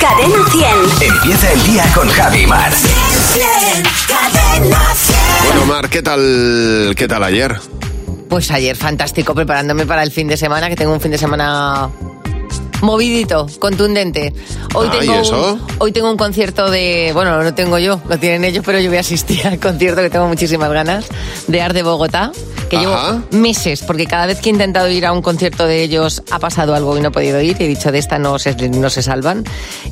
Cadena 100. Empieza el día con Javi Mar. Cadena 100. Bueno, Mar, ¿qué tal, qué tal ayer? Pues ayer fantástico, preparándome para el fin de semana, que tengo un fin de semana movidito, contundente. Hoy Ah, ¿y tengo eso? Un, hoy tengo un concierto de, bueno, no lo tengo yo, lo tienen ellos, pero yo voy a asistir al concierto que tengo muchísimas ganas de Art de Bogotá, que Ajá. llevo meses, porque cada vez que he intentado ir a un concierto de ellos ha pasado algo y no he podido ir, y he dicho de esta no se, no se salvan.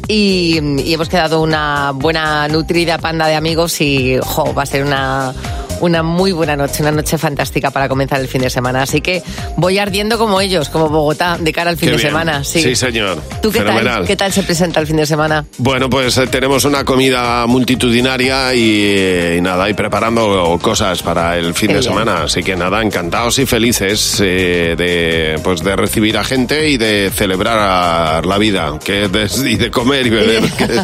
Y, y hemos quedado una buena nutrida panda de amigos y jo, va a ser una una muy buena noche, una noche fantástica para comenzar el fin de semana. Así que voy ardiendo como ellos, como Bogotá, de cara al fin Qué de bien. semana. Sí, Sí, señor. ¿Tú qué Fenomenal. tal? ¿Qué tal se presenta el fin de semana? Bueno, pues eh, tenemos una comida multitudinaria y, eh, y nada, y preparando cosas para el fin Qué de bien. semana. Así que nada, encantados y felices eh, de, pues de recibir a gente y de celebrar la vida, que de- y de comer y beber. que-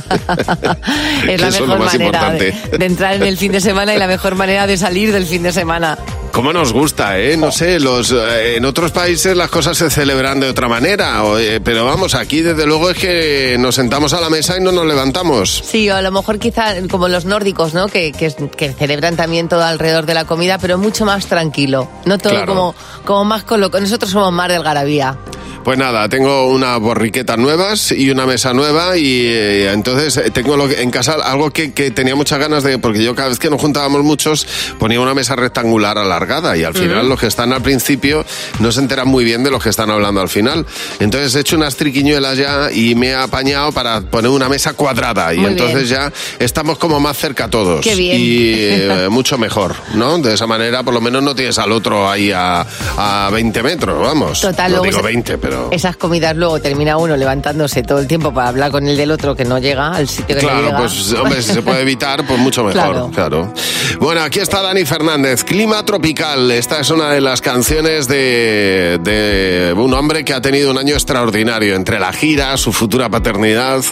es la mejor manera de entrar en el fin de semana y la mejor manera de salir del fin de semana. ¿Cómo nos gusta, eh? No sé, los, eh, en otros países las cosas se celebran de otra manera, o, eh, pero vamos, aquí desde luego es que nos sentamos a la mesa y no nos levantamos. Sí, o a lo mejor quizá como los nórdicos, ¿no? Que, que, que celebran también todo alrededor de la comida, pero mucho más tranquilo. No todo Claro. como, como más con lo Nosotros somos más del garabía. Pues nada, tengo unas borriquetas nuevas y una mesa nueva y eh, entonces eh, tengo lo que- en casa algo que, que tenía muchas ganas de, porque yo cada vez que nos juntábamos muchos ponía una mesa rectangular alargada y al final los que están al principio no se enteran muy bien de los que están hablando al final. Entonces he hecho unas triquiñuelas ya y me he apañado para poner una mesa cuadrada y Muy entonces bien. ya estamos como más cerca todos. Qué bien. Y eh, mucho mejor, ¿no? De esa manera por lo menos no tienes al otro ahí a, a 20 metros, vamos. Total, no digo se- 20, pero... Esas comidas luego termina uno levantándose todo el tiempo para hablar con el del otro que no llega al sitio que no Claro, llega. pues hombre, si se puede evitar, pues mucho mejor, Claro. claro. Bueno, aquí está Dani Fernández, Clima Tropical. Esta es una de las canciones de, de un hombre que ha tenido un año extraordinario entre la gira, su futura paternidad.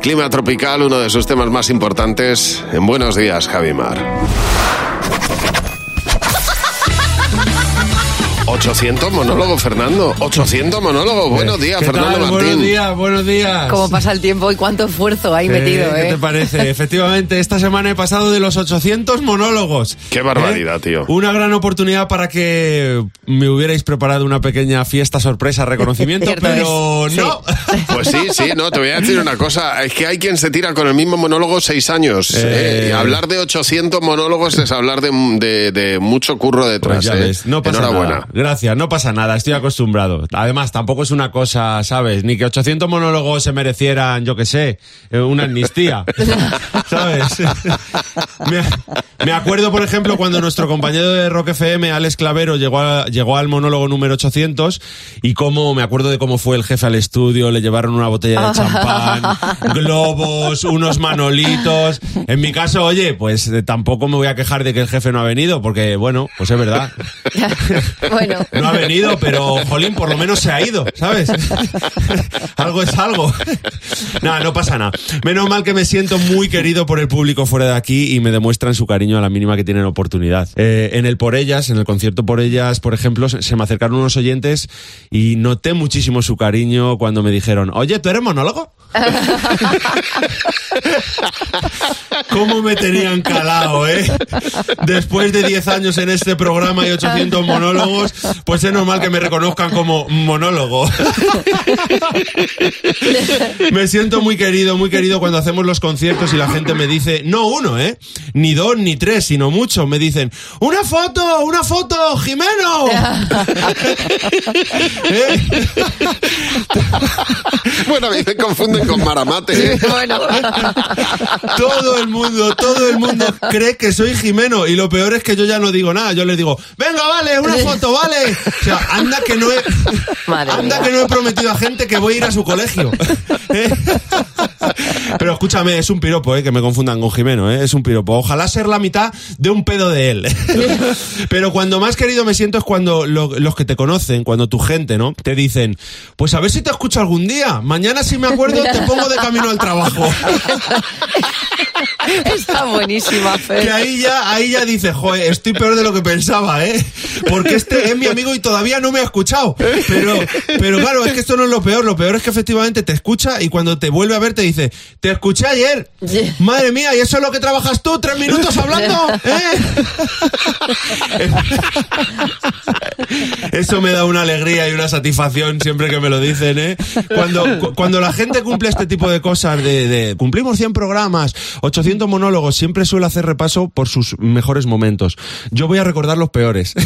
Clima Tropical, uno de sus temas más importantes. En Buenos Días, Javi 800 monólogos, Fernando. 800 monólogos. Buenos días, ¿Qué Fernando tal? Martín. Buenos días, buenos días. Cómo pasa el tiempo y cuánto esfuerzo hay Eh, metido, ¿Qué ¿eh? te parece? Efectivamente, esta semana he pasado de los 800 monólogos. Qué barbaridad, ¿Eh? tío. Una gran oportunidad para que me hubierais preparado una pequeña fiesta sorpresa, reconocimiento, pero es. no. Pues sí, sí, no, te voy a decir una cosa. Es que hay quien se tira con el mismo monólogo seis años. Eh. ¿eh? Y hablar de 800 monólogos es hablar de, de- de mucho curro detrás. Pues ya ¿eh? ves, no pasa Enhorabuena. nada. Gracias, no pasa nada, estoy acostumbrado. Además, tampoco es una cosa, ¿sabes? Ni que 800 monólogos se merecieran, yo qué sé, eh, una amnistía. ¿Sabes? me, me acuerdo, por ejemplo, cuando nuestro compañero de Rock FM, Alex Clavero, llegó, a- llegó al monólogo número 800 y cómo, me acuerdo de cómo fue el jefe al estudio, le llevaron una botella de champán, globos, unos manolitos. En mi caso, oye, pues eh, tampoco me voy a quejar de que el jefe no ha venido, porque bueno, pues es verdad. bueno, No ha venido, pero Jolín por lo menos se ha ido, ¿sabes? algo es algo. nada, no pasa nada. Menos mal que me siento muy querido por el público fuera de aquí y me demuestran su cariño a la mínima que tienen oportunidad. Eh, en el Por Ellas, en el concierto Por Ellas, por ejemplo, se se me acercaron unos oyentes y noté muchísimo su cariño cuando me dijeron, oye, ¿tú eres monólogo? ¿Cómo me tenían calado, eh? Después de 10 años en este programa y 800 monólogos, pues es normal que me reconozcan como monólogo. me siento muy querido, muy querido cuando hacemos los conciertos y la gente me dice, no uno, ¿eh? Ni dos, ni tres, sino mucho. Me dicen, una foto, una foto, Jimeno. ¿Eh? Bueno, a mí me confunden con Maramate. ¿eh? bueno. Todo el mundo, todo el mundo cree que soy Jimeno y lo peor es que yo ya no digo nada. Yo les digo, venga, vale, una foto, vale. O sea, anda que no he, Madre anda mía. que no he prometido a gente que voy a ir a su colegio. ¿Eh? Pero escúchame, es un piropo, ¿eh? que me confundan con Jimeno, ¿eh? es un piropo. Ojalá ser la mitad de un pedo de él. Pero cuando más querido me siento es cuando lo- los que te conocen, cuando tu gente, ¿no? Te dicen, pues a ver si te escucho algún día. Mañana si me acuerdo te pongo de camino al trabajo. Está buenísima, Fer. Que ahí ya, ahí ya dices, joder, estoy peor de lo que pensaba, ¿eh? Porque este es mi amigo y todavía no me ha escuchado. Pero, pero claro, es que esto no es lo peor. Lo peor es que efectivamente te escucha y cuando te vuelve a ver te dice, te escuché ayer. Madre mía, ¿y eso es lo que trabajas tú? ¿Tres minutos hablando? ¿Eh? Eso me da una alegría y una satisfacción siempre que me lo dicen, ¿eh? Cuando, cu- cuando la gente cumple este tipo de cosas de, de cumplimos 100 programas, 800 monólogos, siempre suele hacer repaso por sus mejores momentos. Yo voy a recordar los peores.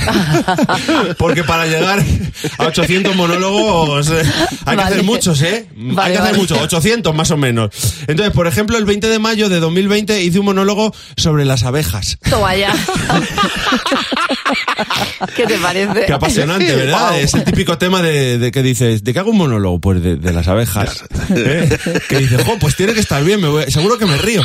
Porque para llegar a 800 monólogos eh, hay que Vale. hacer muchos, ¿eh? hay Vale, que hacer muchos, 800 más o menos. Entonces, por ejemplo, el 20 de mayo de 2020 hice un monólogo sobre las abejas. Toma ya. ¿Qué te parece? Qué apasionante, ¿verdad? Wow. Es el típico tema de, de que dices, ¿de qué hago un monólogo? Pues de, de las abejas. ¿Eh? Que dices, jo, pues tiene que estar bien, me voy- seguro que me río.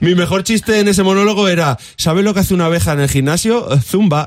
Mi mejor chiste en ese monólogo era, ¿sabes lo que hace una abeja en el gimnasio? Zumba.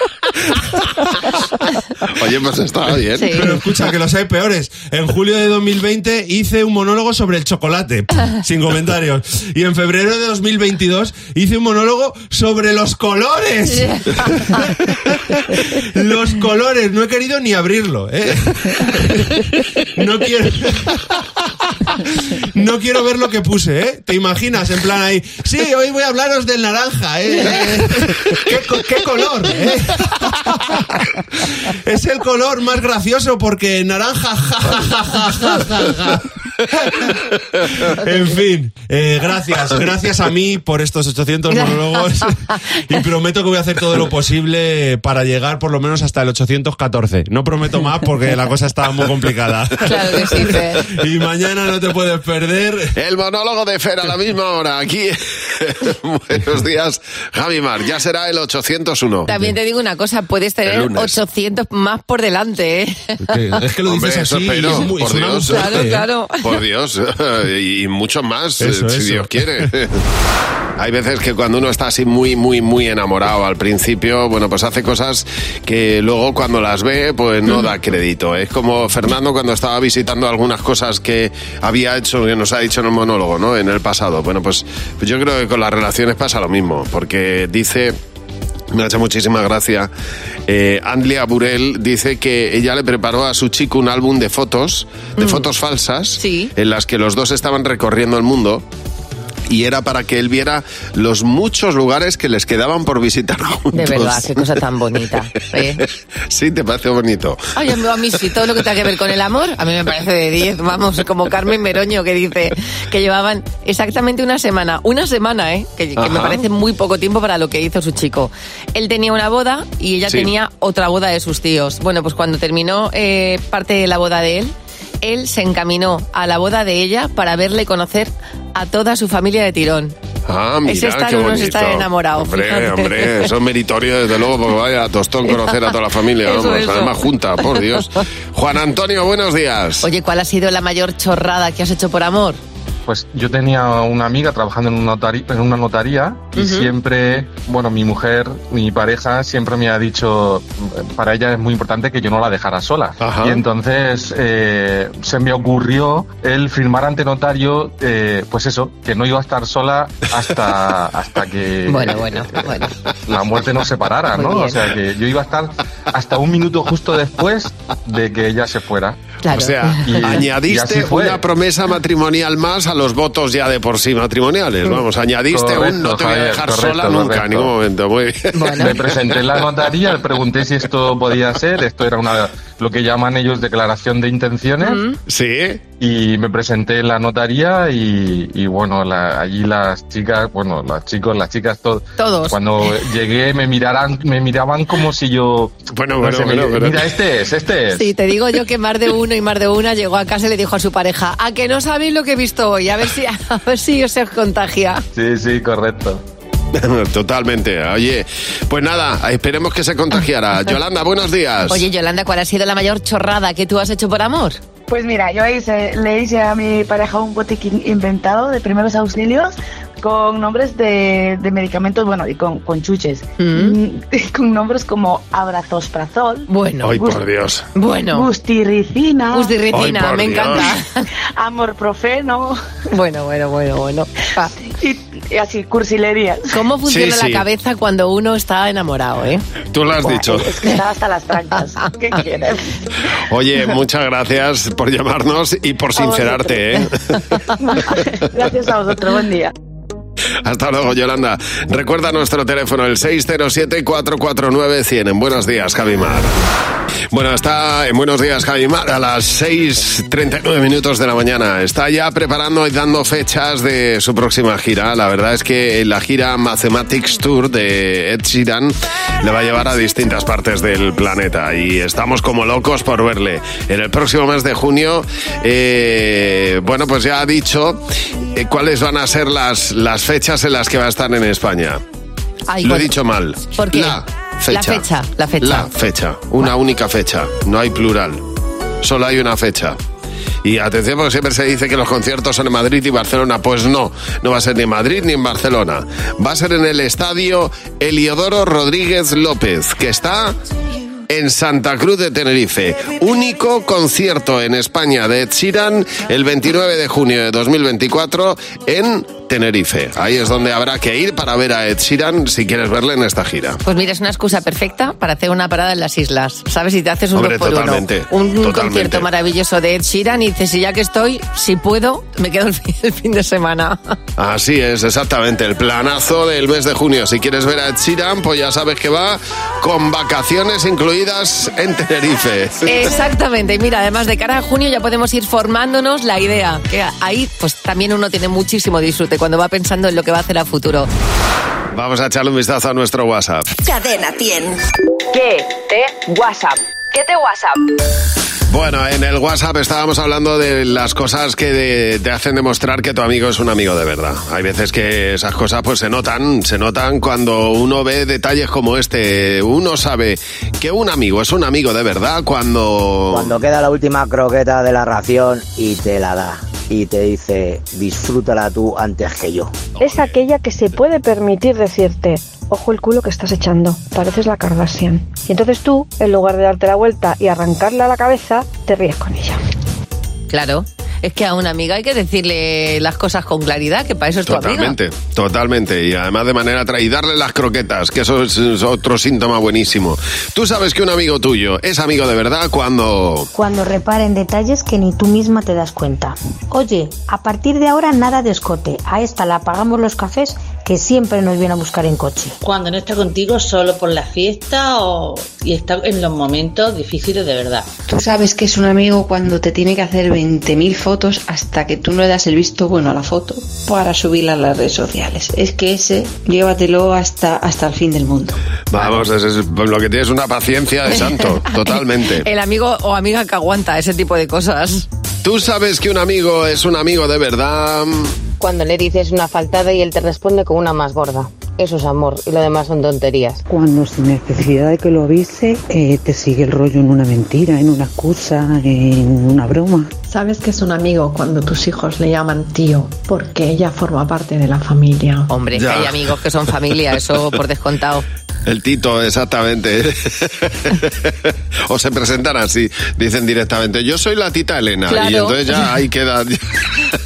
Oye, pues estaba bien. Sí. Pero escucha, que los hay peores. En julio de 2020 hice un monólogo sobre el chocolate, sin comentarios. Y en febrero de 2022 hice un monólogo sobre los colores. Los colores, no he querido ni abrirlo, ¿eh? No quiero. No quiero ver lo que puse, ¿eh? ¿Te imaginas? En plan ahí. Sí, hoy voy a hablaros del naranja, ¿eh? ¿Qué, qué color, eh? Es el color más gracioso porque naranja. ja, ja, ja, ja, ja, ja, ja. En fin, eh, gracias, gracias a mí por estos 800 monólogos y prometo que voy a hacer todo lo posible para llegar por lo menos hasta el 814. No prometo más porque la cosa está muy complicada. Claro que sí, Fer. Y mañana no te puedes perder. El monólogo de Fer a la misma hora, aquí. Buenos días, Javi Mar. Ya será el 801. También te digo una cosa, puedes tener lunes. 800 más por delante, ¿eh? Es que lo Hombre, dices así y espero, es muy, por Dios. fuerte, Claro, ¿eh? claro. Por Dios, y mucho más, Eso, eh, si eso. Dios quiere. Hay veces que cuando uno está así muy, muy, muy enamorado al principio, bueno, pues hace cosas que luego cuando las ve, pues no da crédito. Es como Fernando cuando estaba visitando algunas cosas que había hecho, que nos ha dicho en el monólogo, ¿no? En el pasado. Bueno, pues, pues yo creo que con las relaciones pasa lo mismo, porque dice... Me ha hecho muchísima gracia. Eh, Andlia Burel dice que ella le preparó a su chico un álbum de fotos, de fotos falsas, Sí. en las que los dos estaban recorriendo el mundo. Y era para que él viera los muchos lugares que les quedaban por visitar juntos. De verdad, qué cosa tan bonita. ¿eh? Sí, te parece bonito. Ay, a mí, sí, todo lo que tenga que ver con el amor, a mí me parece de 10. Vamos, como Carmen Meroño que dice que llevaban exactamente una semana. Una semana, ¿eh? Que, que me parece muy poco tiempo para lo que hizo su chico. Él tenía una boda y ella Sí. tenía otra boda de sus tíos. Bueno, pues cuando terminó eh, parte de la boda de él, él se encaminó a la boda de ella para verle conocer a toda su familia de tirón. Ah, mira, Ese estar qué uno es bonito. estar enamorado, Hombre, fíjate. hombre, eso es meritorio, desde luego, porque vaya tostón conocer a toda la familia, Eso, vamos, eso. además junta, por Dios. Juan Antonio, buenos días. Oye, ¿cuál ha sido la mayor chorrada que has hecho por amor? Pues yo tenía una amiga trabajando en una, notari- en una notaría y siempre, bueno, mi mujer, mi pareja siempre me ha dicho, para ella es muy importante que yo no la dejara sola. Ajá. Y entonces eh, se me ocurrió el firmar ante notario, eh, pues eso, que no iba a estar sola hasta, hasta que Bueno, bueno, bueno. la muerte nos separara, Muy ¿no? bien. O sea que yo iba a estar hasta un minuto justo después de que ella se fuera. Claro. O sea, Y- añadiste una promesa matrimonial más a los votos ya de por sí matrimoniales. Vamos, añadiste un Correcto, no te voy a dejar correcto, sola nunca, correcto. en ningún momento. Muy bien. Bueno. Me presenté en la notaría, le pregunté si esto podía ser, esto era una lo que llaman ellos declaración de intenciones, Sí, y me presenté en la notaría y, y bueno, la- allí las chicas, bueno, los chicos, las chicas, to- Todos. Cuando llegué me miraran, me miraban como si yo, Bueno, no bueno, sé, bueno, mira, este es, este es. Sí, te digo yo que más de uno y más de una llegó a casa y le dijo a su pareja, a que no sabéis lo que he visto hoy, a ver si, a ver si os contagia. Sí, sí, correcto. totalmente. Oye, pues nada, esperemos que se contagiara. Yolanda, buenos días. Oye, Yolanda, ¿cuál ha sido la mayor chorrada que tú has hecho por amor? Pues mira, yo hice, le hice a mi pareja un botiquín inventado de primeros auxilios con nombres de, de medicamentos, bueno, y con, con chuches, Mm. Con nombres como abrazosperazol, Bueno, Ay, por Dios. bueno. gustirricina, Gustirricina, Ay, me Dios. encanta. amorprofeno. Bueno, bueno, bueno, bueno. Ah, así, cursilerías. ¿Cómo funciona Sí, sí. la cabeza cuando uno está enamorado, eh? Tú lo has dicho. Es que estaba hasta las trancas. ¿Qué quieres? Oye, muchas gracias por llamarnos y por sincerarte, ¿eh? Gracias a vosotros, buen día. Hasta luego, Yolanda. Recuerda nuestro teléfono, el 607-449-100. En Buenos Días, Javimar. Bueno, está en Buenos Días, Javimar, a las 6.39 minutos de la mañana. Está ya preparando y dando fechas de su próxima gira. La verdad es que la gira Mathematics Tour de Ed Sheeran le va a llevar a distintas partes del planeta y estamos como locos por verle. En el próximo mes de junio, eh, bueno, pues ya ha dicho eh, cuáles van a ser las, las fechas en las que va a estar en España. Ay, Lo he dicho mal. ¿Por qué? La fecha. La fecha, la fecha. La fecha. Una única fecha. No hay plural. Solo hay una fecha. Y atención porque siempre se dice que los conciertos son en Madrid y Barcelona. Pues no, no va a ser ni en Madrid ni en Barcelona. Va a ser en el estadio Eliodoro Rodríguez López, que está en Santa Cruz de Tenerife. Único concierto en España de Ed Sheeran el 29 de junio de 2024 en Tenerife. Ahí es donde habrá que ir para ver a Ed Sheeran si quieres verle en esta gira. Pues mira, es una excusa perfecta para hacer una parada en las islas. ¿Sabes? Si te haces un Hombre, dos por uno, totalmente, un, un totalmente. concierto maravilloso de Ed Sheeran y dices, si ya que estoy, si puedo, me quedo el fin, el fin de semana. Así es, exactamente. El planazo del mes de junio. Si quieres ver a Ed Sheeran, pues ya sabes que va con vacaciones incluidas en Tenerife. Exactamente. Y mira, además de cara a junio ya podemos ir formándonos la idea. Que ahí, pues también uno tiene muchísimo disfrute cuando va pensando en lo que va a hacer a futuro. Vamos a echarle un vistazo a nuestro WhatsApp. Cadena 100. ¿Qué te WhatsApp? ¿Qué te WhatsApp? Bueno, en el WhatsApp estábamos hablando de las cosas que de- te hacen demostrar que tu amigo es un amigo de verdad. Hay veces que esas cosas pues se notan, se notan cuando uno ve detalles como este. Uno sabe que un amigo es un amigo de verdad cuando... Cuando queda la última croqueta de la ración y te la da y te dice disfrútala tú antes que yo. Es aquella que se puede permitir decirte, ojo el culo que estás echando, pareces la Kardashian. Y entonces tú, en lugar de darte la vuelta y arrancarle a la cabeza, te ríes con ella. Claro. Es que a una amiga hay que decirle las cosas con claridad, que para eso es tu amiga. Totalmente, totalmente. Y además de manera tra- y darle las croquetas, que eso es, es otro síntoma buenísimo. Tú sabes que un amigo tuyo es amigo de verdad cuando... Cuando repara en detalles que ni tú misma te das cuenta. Oye, a partir de ahora nada de escote. A esta la pagamos los cafés que siempre nos viene a buscar en coche. Cuando no está contigo solo por la fiesta o y está en los momentos difíciles de verdad. Tú sabes que es un amigo cuando te tiene que hacer 20.000 fotos hasta que tú no le das el visto bueno a la foto para subirla a las redes sociales. Es que ese, llévatelo hasta, hasta el fin del mundo. Vamos, es, es- lo que tienes una paciencia de santo, totalmente. El amigo o amiga que aguanta ese tipo de cosas. Tú sabes que un amigo es un amigo de verdad. Cuando le dices una faltada y él te responde con una más gorda. Eso es amor y lo demás son tonterías. Cuando sin necesidad de que lo avise, eh, te sigue el rollo en una mentira, en una excusa, en una broma. Sabes que es un amigo cuando tus hijos le llaman tío, porque ella forma parte de la familia. Hombre, Ya. hay amigos que son familia, eso por descontado. El Tito, exactamente. o se presentan así, dicen directamente, yo soy la tita Elena. Claro. Y entonces ya ahí queda...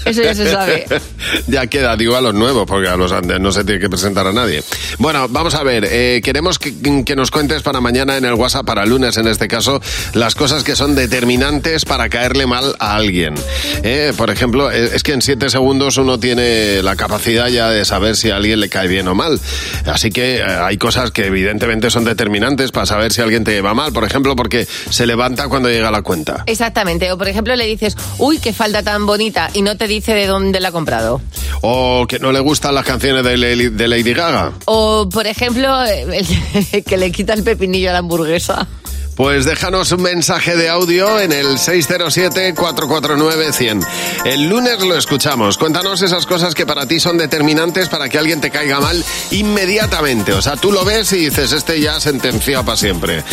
Eso ya se sabe. ya queda, digo, a los nuevos, porque a los antes no se tiene que presentar a nadie. Bueno, vamos a ver, eh, queremos que, que nos cuentes para mañana en el WhatsApp, para lunes en este caso, las cosas que son determinantes para caerle mal a alguien. Eh, por ejemplo, eh, es que en siete segundos uno tiene la capacidad ya de saber si a alguien le cae bien o mal. Así que eh, hay cosas que evidentemente son determinantes para saber si alguien te va mal. Por ejemplo, porque se levanta cuando llega la cuenta. Exactamente. O por ejemplo le dices, uy, qué falda tan bonita, y no te dice de dónde la ha comprado. O que no le gustan las canciones de, Lady- de Lady Gaga. O por ejemplo, el que le quita el pepinillo a la hamburguesa. Pues déjanos un mensaje de audio en el 607-449-100. El lunes lo escuchamos. Cuéntanos esas cosas que para ti son determinantes para que alguien te caiga mal inmediatamente. O sea, tú lo ves y dices, este ya sentenciado para siempre.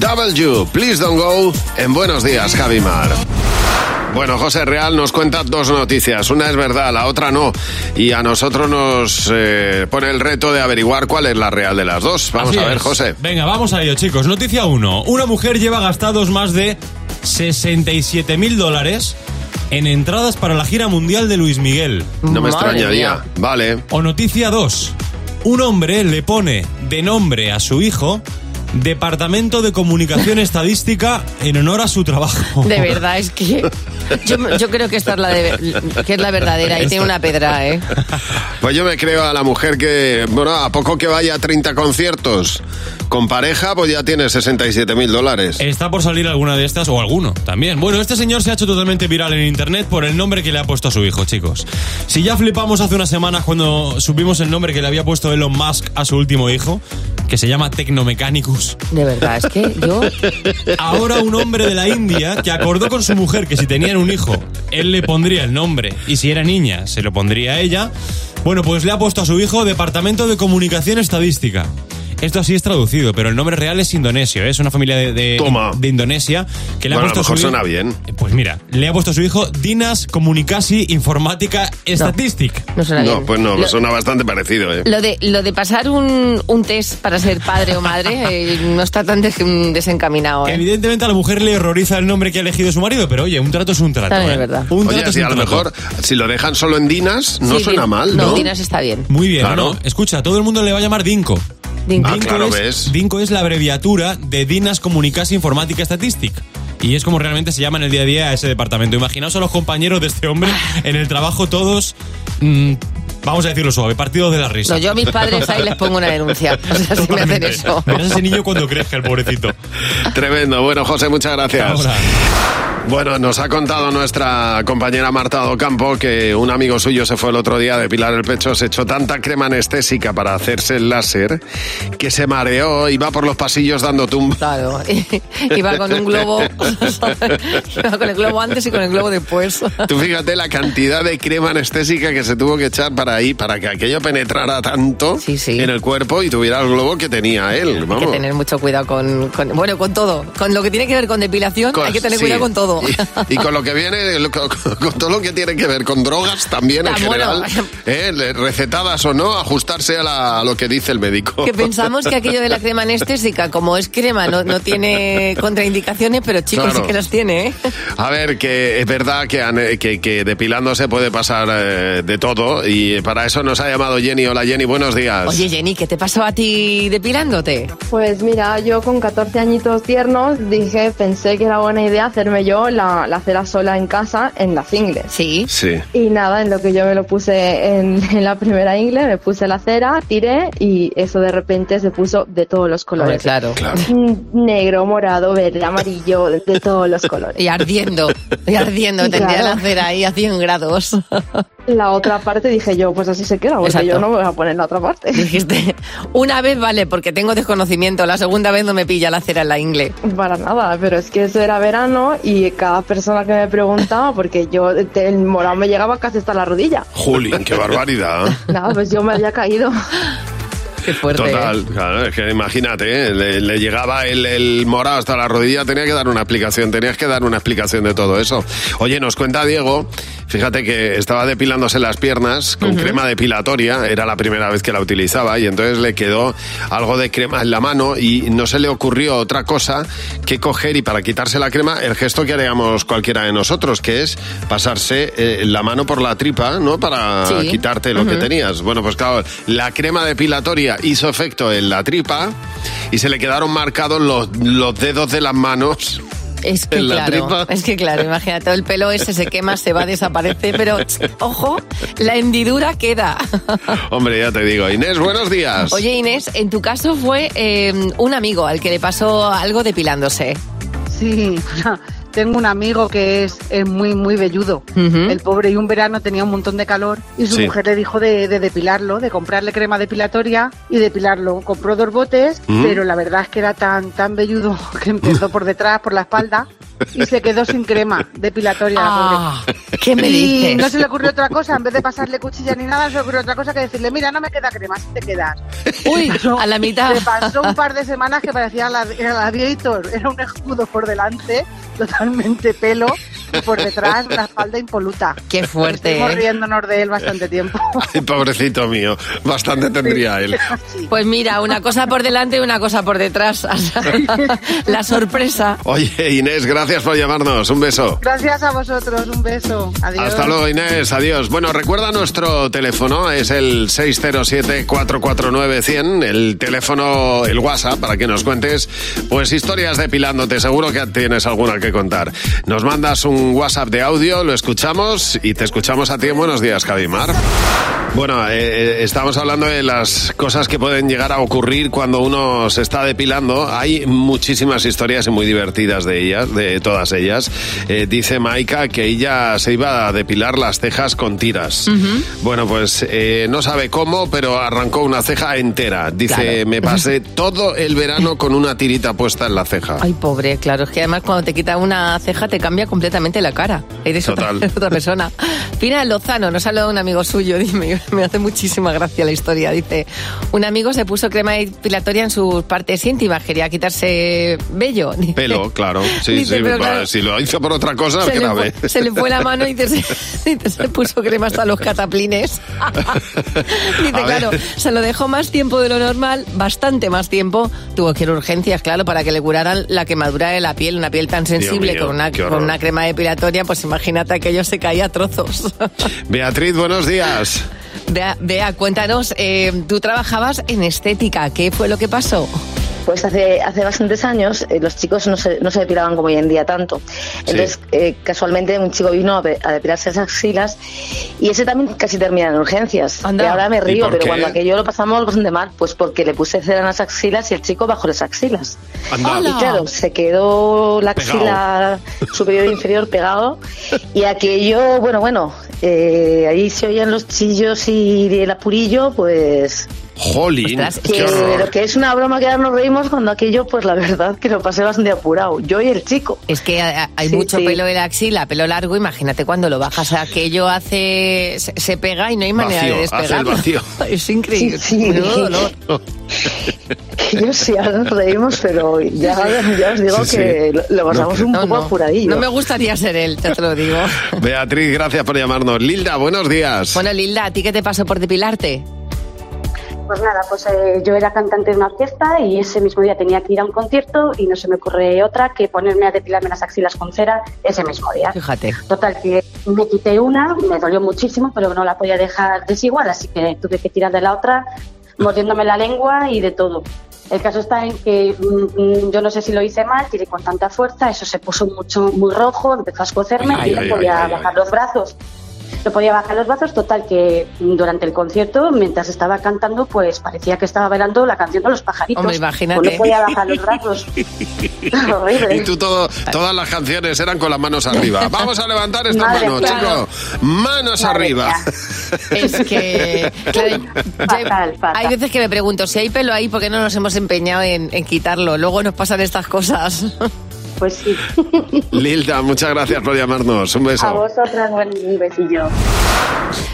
W, Please Don't Go, en Buenos Días, Javi Mar. Bueno, José Real nos cuenta dos noticias. Una es verdad, la otra no. Y a nosotros nos eh, pone el reto de averiguar cuál es la real de las dos. Vamos Así a ver, es. José. Venga, vamos a ello, chicos. Noticia 1. Una mujer lleva gastados más de 67 mil dólares en entradas para la gira mundial de Luis Miguel. No me extrañaría. Vale. O noticia 2. Un hombre le pone de nombre a su hijo Departamento de Comunicación Estadística en honor a su trabajo. De verdad, es que yo, yo creo que esta es la, de- que es la verdadera y tiene una pedra, ¿eh? Pues yo me creo a la mujer que, bueno, a poco que vaya a 30 conciertos con pareja, pues ya tiene 67 mil dólares. Está por salir alguna de estas o alguno también. Bueno, este señor se ha hecho totalmente viral en internet por el nombre que le ha puesto a su hijo, chicos. Si ya flipamos hace unas semanas cuando subimos el nombre que le había puesto Elon Musk a su último hijo, que se llama De verdad, es que yo... Ahora un hombre de la India que acordó con su mujer que si tenían un hijo, él le pondría el nombre y si era niña, se lo pondría a ella. Bueno, pues le ha puesto a su hijo Departamento de Comunicación Estadística. Esto así es traducido, pero el nombre real es indonesio. ¿eh? Es una familia de, de, de Indonesia que le Bueno, ha a puesto lo mejor a su suena bien. Pues mira, le ha puesto a su hijo Dinas Comunicasi Informática Statistic. No suena No, bien. pues no, Lo- suena bastante parecido, ¿eh? Lo de, lo de pasar un, un test para ser padre o madre eh, no está tan des- desencaminado. ¿eh? Evidentemente a la mujer le horroriza el nombre que ha elegido su marido, pero oye, un trato es un trato. También ¿eh? es verdad. Un Oye, trato es si un a lo trato. mejor, si lo dejan solo en Dinas, no Sí, suena mal, ¿no? No, Dinas está bien. Muy bien, Claro. ¿no? Escucha, todo el mundo le va a llamar Dinko. Dinko. Ah, claro, es, la abreviatura de Dinas Comunicas Informática Statistic. Y es como realmente se llama en el día a día a ese departamento. Imaginaos a los compañeros de este hombre en el trabajo todos, mm, vamos a decirlo suave, partidos de la risa. No, yo a mis padres ahí les pongo una denuncia. O sea, si me hacen eso. Verás ese niño cuando crezca, el pobrecito. Tremendo. Bueno, José, muchas gracias. Ahora. Bueno, nos ha contado nuestra compañera Marta Docampo que un amigo suyo se fue el otro día a depilar el pecho, se echó tanta crema anestésica para hacerse el láser que se mareó, iba por los pasillos dando tumbos. Claro, iba con un globo, iba con el globo antes y con el globo después. Tú fíjate la cantidad de crema anestésica que se tuvo que echar para ahí, para que aquello penetrara tanto en el cuerpo y tuviera el globo que tenía él. Hay que Vamos. tener mucho cuidado con, con- bueno, con todo. Con lo que tiene que ver con depilación, Con- hay que tener sí. cuidado con todo. Y, y con lo que viene, con, con todo lo que tiene que ver con drogas también en Ah, bueno. general, ¿eh? Recetadas o no, ajustarse a, la- a lo que dice el médico. Que pensamos que aquello de la crema anestésica, como es crema, no, no tiene contraindicaciones, pero chicos, Claro. sí que las tiene, ¿eh? A ver, que es verdad que, que, que depilándose puede pasar eh, de todo y para eso nos ha llamado Jenny. Hola Jenny, buenos días. Oye, Jenny, ¿qué te pasó a ti depilándote? Pues mira, yo con 14 añitos tiernos dije, pensé que era buena idea hacerme yo la, la cera sola en casa en las ingles. Sí. Sí. Y nada, en lo que yo me lo puse en, en la primera ingle, me puse la cera, tiré y eso de repente se puso de todos los colores. claro. Mm, Negro, morado, verde, amarillo, de, de todos los colores. Y ardiendo, y ardiendo, Y tendría claro. la cera ahí a 100 grados. La otra parte dije yo, pues así se queda, porque Exacto. yo no me voy a poner la otra parte. Dijiste, una vez vale, porque tengo desconocimiento, la segunda vez no me pilla la cera en la ingle. Para nada, pero es que eso era verano y cada persona que me preguntaba, porque yo el morado me llegaba casi hasta la rodilla. Jolín, qué barbaridad. Nada, pues yo me había caído. Qué fuerte. Total, claro, es que imagínate, ¿eh? le, le llegaba el, el morado hasta la rodilla, tenía que dar una explicación, tenías que dar una explicación de todo eso. Oye, nos cuenta Diego, fíjate que estaba depilándose las piernas con crema depilatoria, era la primera vez que la utilizaba y entonces le quedó algo de crema en la mano y no se le ocurrió otra cosa que coger y para quitarse la crema el gesto que haríamos cualquiera de nosotros, que es pasarse eh, la mano por la tripa, ¿no? Para Sí. quitarte lo que tenías. Bueno, pues claro, la crema depilatoria hizo efecto en la tripa y se le quedaron marcados los, los dedos de las manos. Es que en la claro, tripa. es que claro, imagínate, el pelo ese se quema, se va, desaparece, pero ojo, la hendidura queda. Hombre, ya te digo. Inés, buenos días. Oye Inés, en tu caso fue eh, un amigo al que le pasó algo depilándose. Sí, tengo un amigo que es, es muy, muy velludo. El pobre y un verano tenía un montón de calor y su Sí. mujer le dijo de, de depilarlo, de comprarle crema depilatoria y depilarlo. Compró dos botes, pero la verdad es que era tan, tan velludo que empezó por detrás, por la espalda y se quedó sin crema depilatoria. la Ah, pobre. ¿qué me y dices? no se le ocurrió otra cosa, en vez de pasarle cuchilla ni nada, se le ocurrió otra cosa que decirle, mira, no me queda crema, si te quedas. Uy, a la mitad. Le pasó un par de semanas que parecía la, la Gladiator, era un escudo por delante, totalmente pelo, y por detrás la espalda impoluta. Qué fuerte, Estuvimos ¿eh? riéndonos de él bastante tiempo. Ay, pobrecito mío, bastante tendría él. Pues mira, una cosa por delante y una cosa por detrás. La sorpresa. Oye, Inés, gracias por llamarnos. Un beso. Gracias a vosotros, un beso. Adiós. Hasta luego, Inés. Adiós. Bueno, recuerda nuestro teléfono, es el 607-449-100, el teléfono, el WhatsApp, para que nos cuentes, pues, historias depilándote. Seguro que tienes alguna que contar. Nos mandas un WhatsApp de audio, lo escuchamos y te escuchamos a ti en Buenos Días, Javimar. Bueno, eh, eh, estamos hablando de las cosas que pueden llegar a ocurrir cuando uno se está depilando. Hay muchísimas historias y muy divertidas de ellas, de todas ellas. Eh, dice Maika que ella se iba a depilar las cejas con tiras. Bueno, pues eh, no sabe cómo, pero arrancó una ceja entera. Dice, Claro. me pasé todo el verano con una tirita puesta en la ceja. Ay, pobre, claro, es que además cuando te quita una ceja te cambia completamente la cara. Eres otra, Total. otra persona. Pina Lozano nos ha hablado de un amigo suyo, dime, me hace muchísima gracia la historia. Dice, un amigo se puso crema depilatoria en sus partes íntimas, quería quitarse vello. Dice, Pelo, claro. Sí, Dice, sí, pero va, claro, si lo hizo por otra cosa, se, le grave. fue, se le fue la mano y te, se, se puso crema hasta los cataplines. Dice, claro, se lo dejó más tiempo de lo normal, bastante más tiempo. Tuvo que ir a urgencias, claro, para que le curaran la quemadura de la piel, una piel tan sensible mío, con, una, con una crema depilatoria, pues imagínate aquello se caía a trozos. Beatriz, buenos días. Bea, Bea, cuéntanos, eh, tú trabajabas en estética, ¿qué fue lo que pasó? Pues hace, hace bastantes años eh, los chicos no se, no se depilaban como hoy en día tanto. Entonces, eh, casualmente un chico vino a, a depilarse esas axilas y ese también casi termina en urgencias. Anda. Y ahora me ¿Y río, pero qué? cuando aquello lo pasamos bastante mal, pues porque le puse cera en las axilas y el chico bajo las axilas. Anda. Y claro, se quedó la axila superior e inferior pegado y aquello, bueno, bueno, eh, ahí se oían los chillos y el apurillo, pues Jolín, Ostras, qué que es una broma que ahora nos reímos cuando aquello, pues la verdad que lo pasé bastante apurado. Yo y el chico. Es que ha- hay Sí, mucho sí. pelo en la axila, pelo largo, imagínate cuando lo bajas, aquello hace, se, pega y no hay manera Vacío, de hace el despegarlo. vacío. Es increíble. Sí, sí. Menudo dolor. Yo sí, ahora nos reímos, pero ya, ya os digo Sí, que sí. lo, lo pasamos un No, poco no. apuradillo. No me gustaría ser él, ya te lo digo. Beatriz, gracias por llamarnos. Lilda, buenos días. Bueno, Lilda, ¿a ti qué te pasó por depilarte? Pues nada, pues eh, yo era cantante de una orquesta y ese mismo día tenía que ir a un concierto y no se me ocurre otra que ponerme a depilarme las axilas con cera ese mismo día. Fíjate. Total, que me quité una, me dolió muchísimo, pero no la podía dejar desigual, así que tuve que tirar de la otra, mordiéndome la lengua y de todo. El caso está en que mm, mm, yo no sé si lo hice mal, tiré con tanta fuerza, eso se puso mucho muy rojo, empezó a escocerme Ay, y no podía ay, ay, bajar los brazos. No podía bajar los brazos, total que durante el concierto, mientras estaba cantando, pues parecía que estaba bailando la canción de los pajaritos. Hombre, imagínate. Pues no podía bajar los brazos. Horrible. Y tú todo, todas las canciones eran con las manos arriba. Vamos a levantar estas Madre manos, mía. chicos. Manos Madre arriba. Es que, claro, yo- Fatal, fatal. hay veces que me pregunto si hay pelo ahí, ¿por qué no nos hemos empeñado en, en quitarlo? Luego nos pasan estas cosas. Pues sí. Lilda, muchas gracias por llamarnos. Un A beso. vosotras, buen besillo.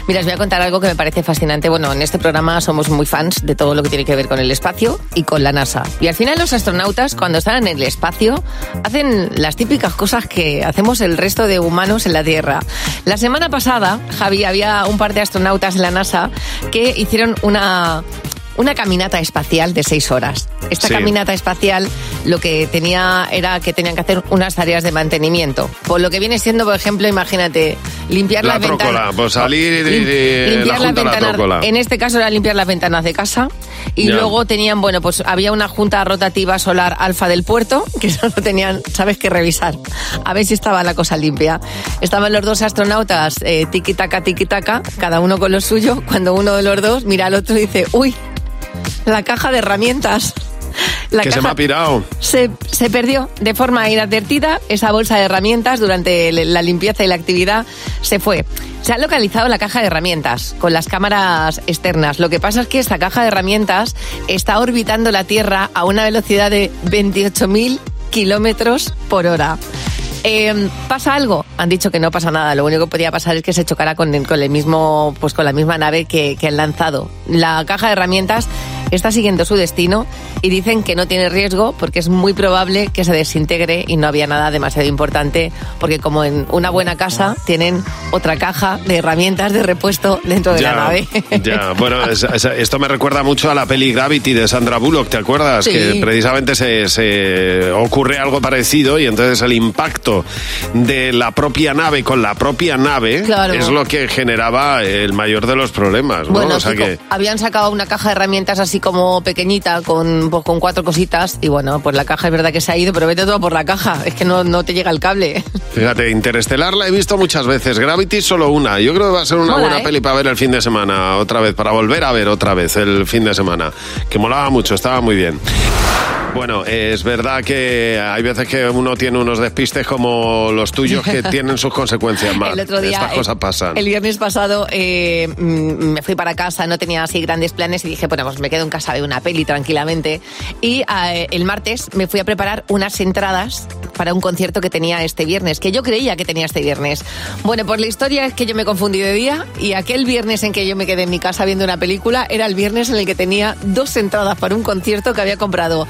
Mira, os voy a contar algo que me parece fascinante. Bueno, en este programa somos muy fans de todo lo que tiene que ver con el espacio y con la NASA. Y al final los astronautas, cuando están en el espacio, hacen las típicas cosas que hacemos el resto de humanos en la Tierra. La semana pasada, Javi, había un par de astronautas en la NASA que hicieron una... Una caminata espacial de seis horas. Esta Sí. caminata espacial lo que tenía era que tenían que hacer unas tareas de mantenimiento. Por lo que viene siendo, por ejemplo, imagínate, limpiar La las ventanas. pues salir Lim- y limpiar la la ventanas. trócola. en este caso era limpiar las ventanas de casa. Y Ya. luego tenían, bueno, pues había una junta rotativa solar alfa del puerto, que eso lo tenían, sabes, que revisar. A ver si estaba la cosa limpia. Estaban los dos astronautas, eh, tiki-taka, tiki-taka, cada uno con lo suyo, cuando uno de los dos mira al otro y dice, uy, la caja de herramientas. La que se caja- me ha pirado. se, se perdió de forma inadvertida esa bolsa de herramientas durante la limpieza y la actividad. Se fue. Se ha localizado la caja de herramientas con las cámaras externas. Lo que pasa es que esta caja de herramientas está orbitando la Tierra a una velocidad de 28.000 kilómetros por hora. Eh, ¿Pasa algo? Han dicho que no pasa nada. Lo único que podía pasar es que se chocara con, mismo, pues con la misma nave que, que han lanzado. La caja de herramientas está siguiendo su destino y dicen que no tiene riesgo porque es muy probable que se desintegre y no había nada demasiado importante porque como en una buena casa tienen otra caja de herramientas de repuesto dentro de la nave. Ya, bueno, es- es- esto me recuerda mucho a la peli Gravity de Sandra Bullock, ¿te acuerdas? Sí. Que precisamente se, se ocurre algo parecido y entonces el impacto de la propia nave con la propia nave Claro. es lo que generaba el mayor de los problemas, ¿no? Bueno, o sea sí, que... habían sacado una caja de herramientas así como pequeñita, con, pues, con cuatro cositas, y bueno, pues la caja es verdad que se ha ido, pero vete todo por la caja, es que no, no te llega el cable. Fíjate, Interestelar la he visto muchas veces, Gravity solo una. Yo creo que va a ser una Mola, buena ¿eh? peli para ver el fin de semana otra vez, para volver a ver otra vez el fin de semana, que molaba mucho, estaba muy bien. Bueno, es verdad que hay veces que uno tiene unos despistes como los tuyos que tienen sus consecuencias más. El otro día, Estas cosas pasan. El viernes pasado eh, mm, me fui para casa, no tenía así grandes planes y dije, bueno, pues me quedo en casa de una peli tranquilamente. Y eh, el martes me fui a preparar unas entradas para un concierto que tenía este viernes, que yo creía que tenía este viernes. Bueno, pues la historia es que yo me confundí de día y aquel viernes en que yo me quedé en mi casa viendo una película era el viernes en el que tenía dos entradas para un concierto que había comprado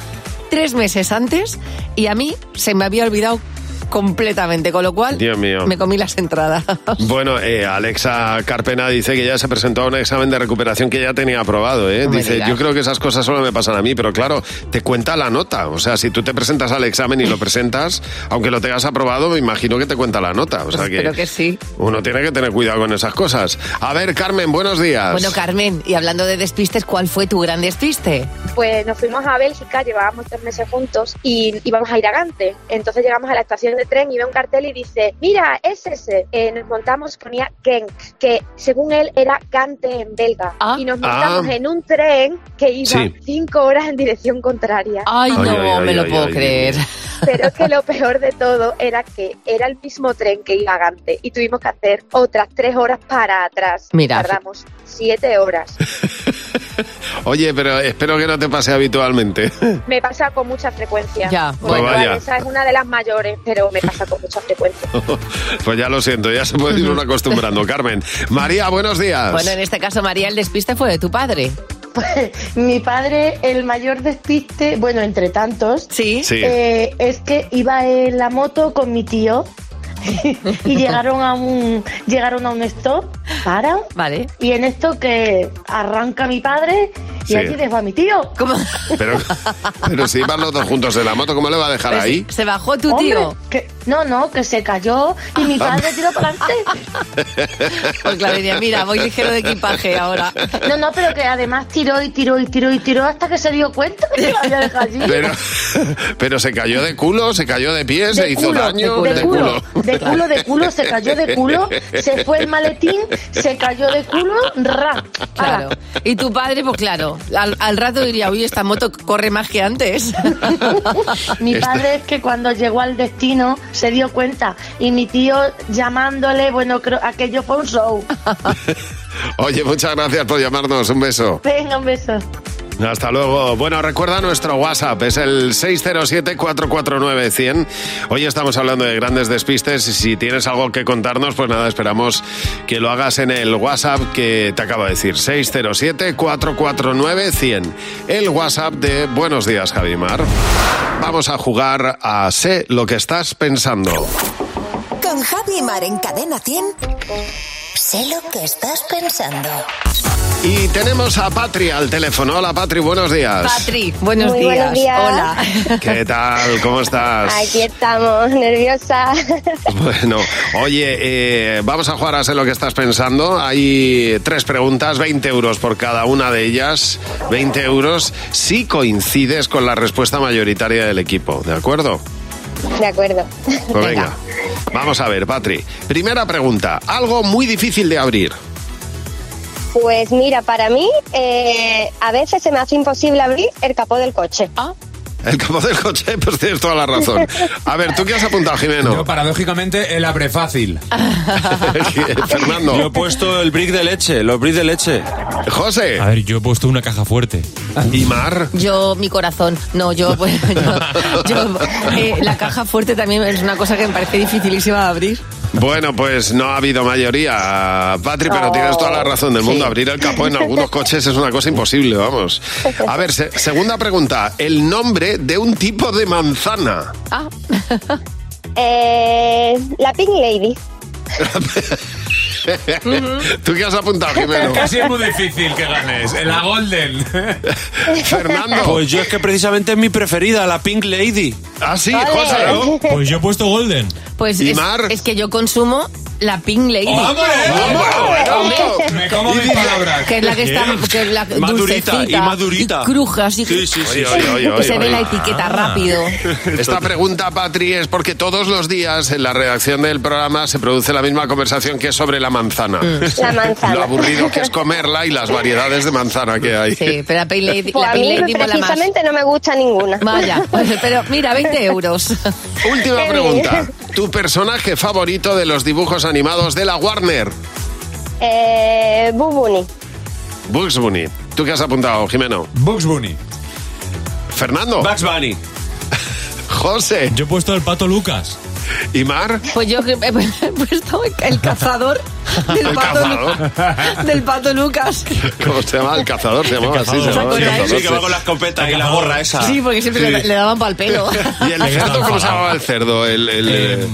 tres meses antes y a mí se me había olvidado completamente, con lo cual Dios mío. me comí las entradas. Bueno, eh, Alexa Carpena dice que ya se presentó a un examen de recuperación que ya tenía aprobado. ¿eh? No Dice, yo creo que esas cosas solo me pasan a mí, pero claro, te cuenta la nota. O sea, si tú te presentas al examen y lo presentas, aunque lo tengas aprobado, me imagino que te cuenta la nota. O sea que, Espero que sí. uno tiene que tener cuidado con esas cosas. A ver, Carmen, buenos días. Bueno, Carmen, y hablando de despistes, ¿cuál fue tu gran despiste? Pues nos fuimos a Bélgica, llevábamos tres meses juntos y íbamos a ir a Gante. Entonces llegamos a la estación de tren y ve un cartel y dice, mira, es ese. Eh, nos montamos, ponía Genk, que según él era Gante en belga. Y nos montamos Ah. en un tren que iba Sí. cinco horas en dirección contraria. Ay, no, me lo puedo creer. Pero es que lo peor de todo era que era el mismo tren que iba a Gante y tuvimos que hacer otras tres horas para atrás. Mira. Tardamos siete horas. Oye, pero espero que no te pase habitualmente. Me pasa con mucha frecuencia. Ya, bueno. Vaya. Esa es una de las mayores, pero me pasa con mucha frecuencia. pues ya lo siento, ya se puede ir uno acostumbrando. Carmen. María, buenos días. Bueno, en este caso, María, el despiste fue de tu padre. Mi padre, el mayor despiste, bueno, entre tantos, Sí. Sí. eh, es que iba en la moto con mi tío y llegaron a un llegaron a un stop, paran, vale. y en esto que arranca mi padre y Sí. aquí dejo a mi tío. Pero, pero si iban los dos juntos en la moto, ¿cómo le va a dejar ahí? Se bajó tu Hombre, tío. que- no, no, que se cayó y mi padre tiró para adelante. Pues mira, voy ligero de equipaje ahora. No, no, pero que además tiró y tiró y tiró y tiró hasta que se dio cuenta que lo había dejado allí. Pero, pero se cayó de culo, se cayó de pie, se De hizo culo, daño. de culo, de culo, de culo, se cayó de culo, se fue el maletín, se cayó de culo, ra. Claro. Y tu padre, pues claro, al, al rato diría, uy, esta moto corre más que antes. Mi padre es que cuando llegó al destino se dio cuenta y mi tío llamándole, bueno, creo aquello fue un show. Oye, muchas gracias por llamarnos. Un beso. Venga, un beso. Hasta luego. Bueno, recuerda nuestro WhatsApp, es el 607-449-100. Hoy estamos hablando de grandes despistes y si tienes algo que contarnos, pues nada, esperamos que lo hagas en el WhatsApp que te acabo de decir, 607-449-100. El WhatsApp de Buenos Días, Javimar. Vamos a jugar a Sé lo que estás pensando. Con Javi Mar en Cadena 100. Sé lo que estás pensando. Y tenemos a Patri al teléfono. Hola, Patri, buenos días. Patri, buenos Muy días. buenos días. Hola. ¿Qué tal? ¿Cómo estás? Aquí estamos, nerviosa. Bueno, oye, eh, vamos a jugar a sé lo que estás pensando. Hay tres preguntas, 20 euros por cada una de ellas. 20 euros si coincides con la respuesta mayoritaria del equipo, ¿de acuerdo? De acuerdo. Pues venga, vamos a ver, Patri. Primera pregunta, algo muy difícil de abrir. Pues mira, para mí eh, a veces se me hace imposible abrir el capó del coche. El capó del coche, pues tienes toda la razón. A ver, ¿tú qué has apuntado, Jimeno? Yo, paradójicamente, el abre fácil. Fernando. Yo he puesto el brick de leche, los bricks de leche. José. A ver, yo he puesto una caja fuerte. ¿Y Mar? Yo, mi corazón. No, yo, pues, yo, yo, eh, la caja fuerte también es una cosa que me parece dificilísima de abrir. Bueno, pues no ha habido mayoría, Patri, pero tienes toda la razón del mundo. Sí. Abrir el capó en algunos coches es una cosa imposible, vamos. A ver, se- segunda pregunta. El nombre de un tipo de manzana. Ah. Eh, la Pink Lady. ¿Tú qué has apuntado, Jimeno? Casi es muy difícil que ganes. La Golden. Fernando. Pues yo es que precisamente es mi preferida, la Pink Lady. Ah, sí. José, ¿no? Pues yo he puesto Golden. Pues ¿Y es, Mar? es que yo consumo la Pink Lady. ¡Hombre! Hombre, Me como mis palabras. que es la que está que es la Madurita, y madurita. y cruja así Sí, sí, sí. Oye, oye, oye, que se oye, ve la etiqueta Ah. rápido Esta pregunta, Patri, es porque todos los días en la redacción del programa se produce la misma conversación que es sobre la manzana. La manzana. Lo aburrido que es comerla y las variedades de manzana que hay. sí pero la Pink Lady, Pues la a Pink mí Lady más precisamente no me gusta ninguna. vaya pero mira 20 euros Última pregunta. ¿Tu personaje favorito de los dibujos animados de la Warner? Eh, Bubuni. Bugs Bunny. ¿Tú qué has apuntado, Jimeno? Bugs Bunny. Fernando. Bugs Bunny. José. Yo he puesto el pato Lucas. ¿Y Mar? pues yo que he puesto el cazador del El pato, cazador. del pato Lucas ¿Cómo se llama? El cazador se llamaba así. Se cazador. llamaba Sí, que va con la escopeta y la gorra esa. sí porque siempre le, le daban pal pelo ¿Y el cerdo cómo se llamaba el cerdo? El, el, eh, El-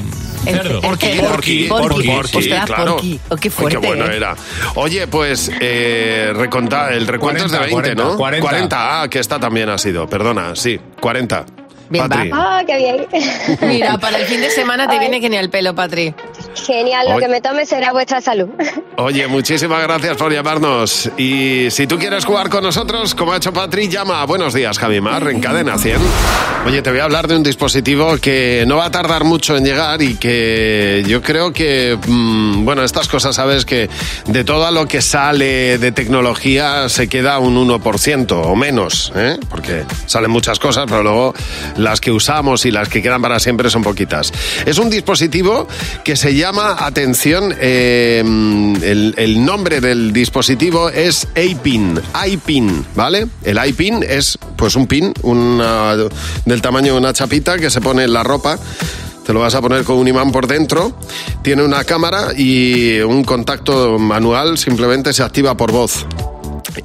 Cerdo. el Porky, cerdo. Porky, Porky. Porky, Ostras, claro. Porky. Oh, qué fuerte qué bueno ¿eh? era. Oye, pues eh, reconta, el recuento es de 40, 20, ¿no? 40. 40, ah, que esta también ha sido, perdona, sí, 40. Bien, Patri. va. Ah, qué bien. mira para el fin de semana te Ay. viene genial pelo Patri Genial, lo Oye. que me tome será vuestra salud. Oye, muchísimas gracias por llamarnos. Y si tú quieres jugar con nosotros, como ha hecho Patri, llama a Buenos Días, Javimar, en cadena 100. Oye, te voy a hablar de un dispositivo que no va a tardar mucho en llegar y que yo creo que, mm, bueno, estas cosas, sabes que de todo lo que sale de tecnología se queda un 1% o menos, ¿eh? Porque salen muchas cosas, pero luego las que usamos y las que quedan para siempre son poquitas. Es un dispositivo que se llama, atención, eh, el, el nombre del dispositivo es iPin, iPin, ¿vale? El iPin es pues un pin una- del tamaño de una chapita que se pone en la ropa. Te lo vas a poner con un imán por dentro. Tiene una cámara y un contacto manual, simplemente se activa por voz.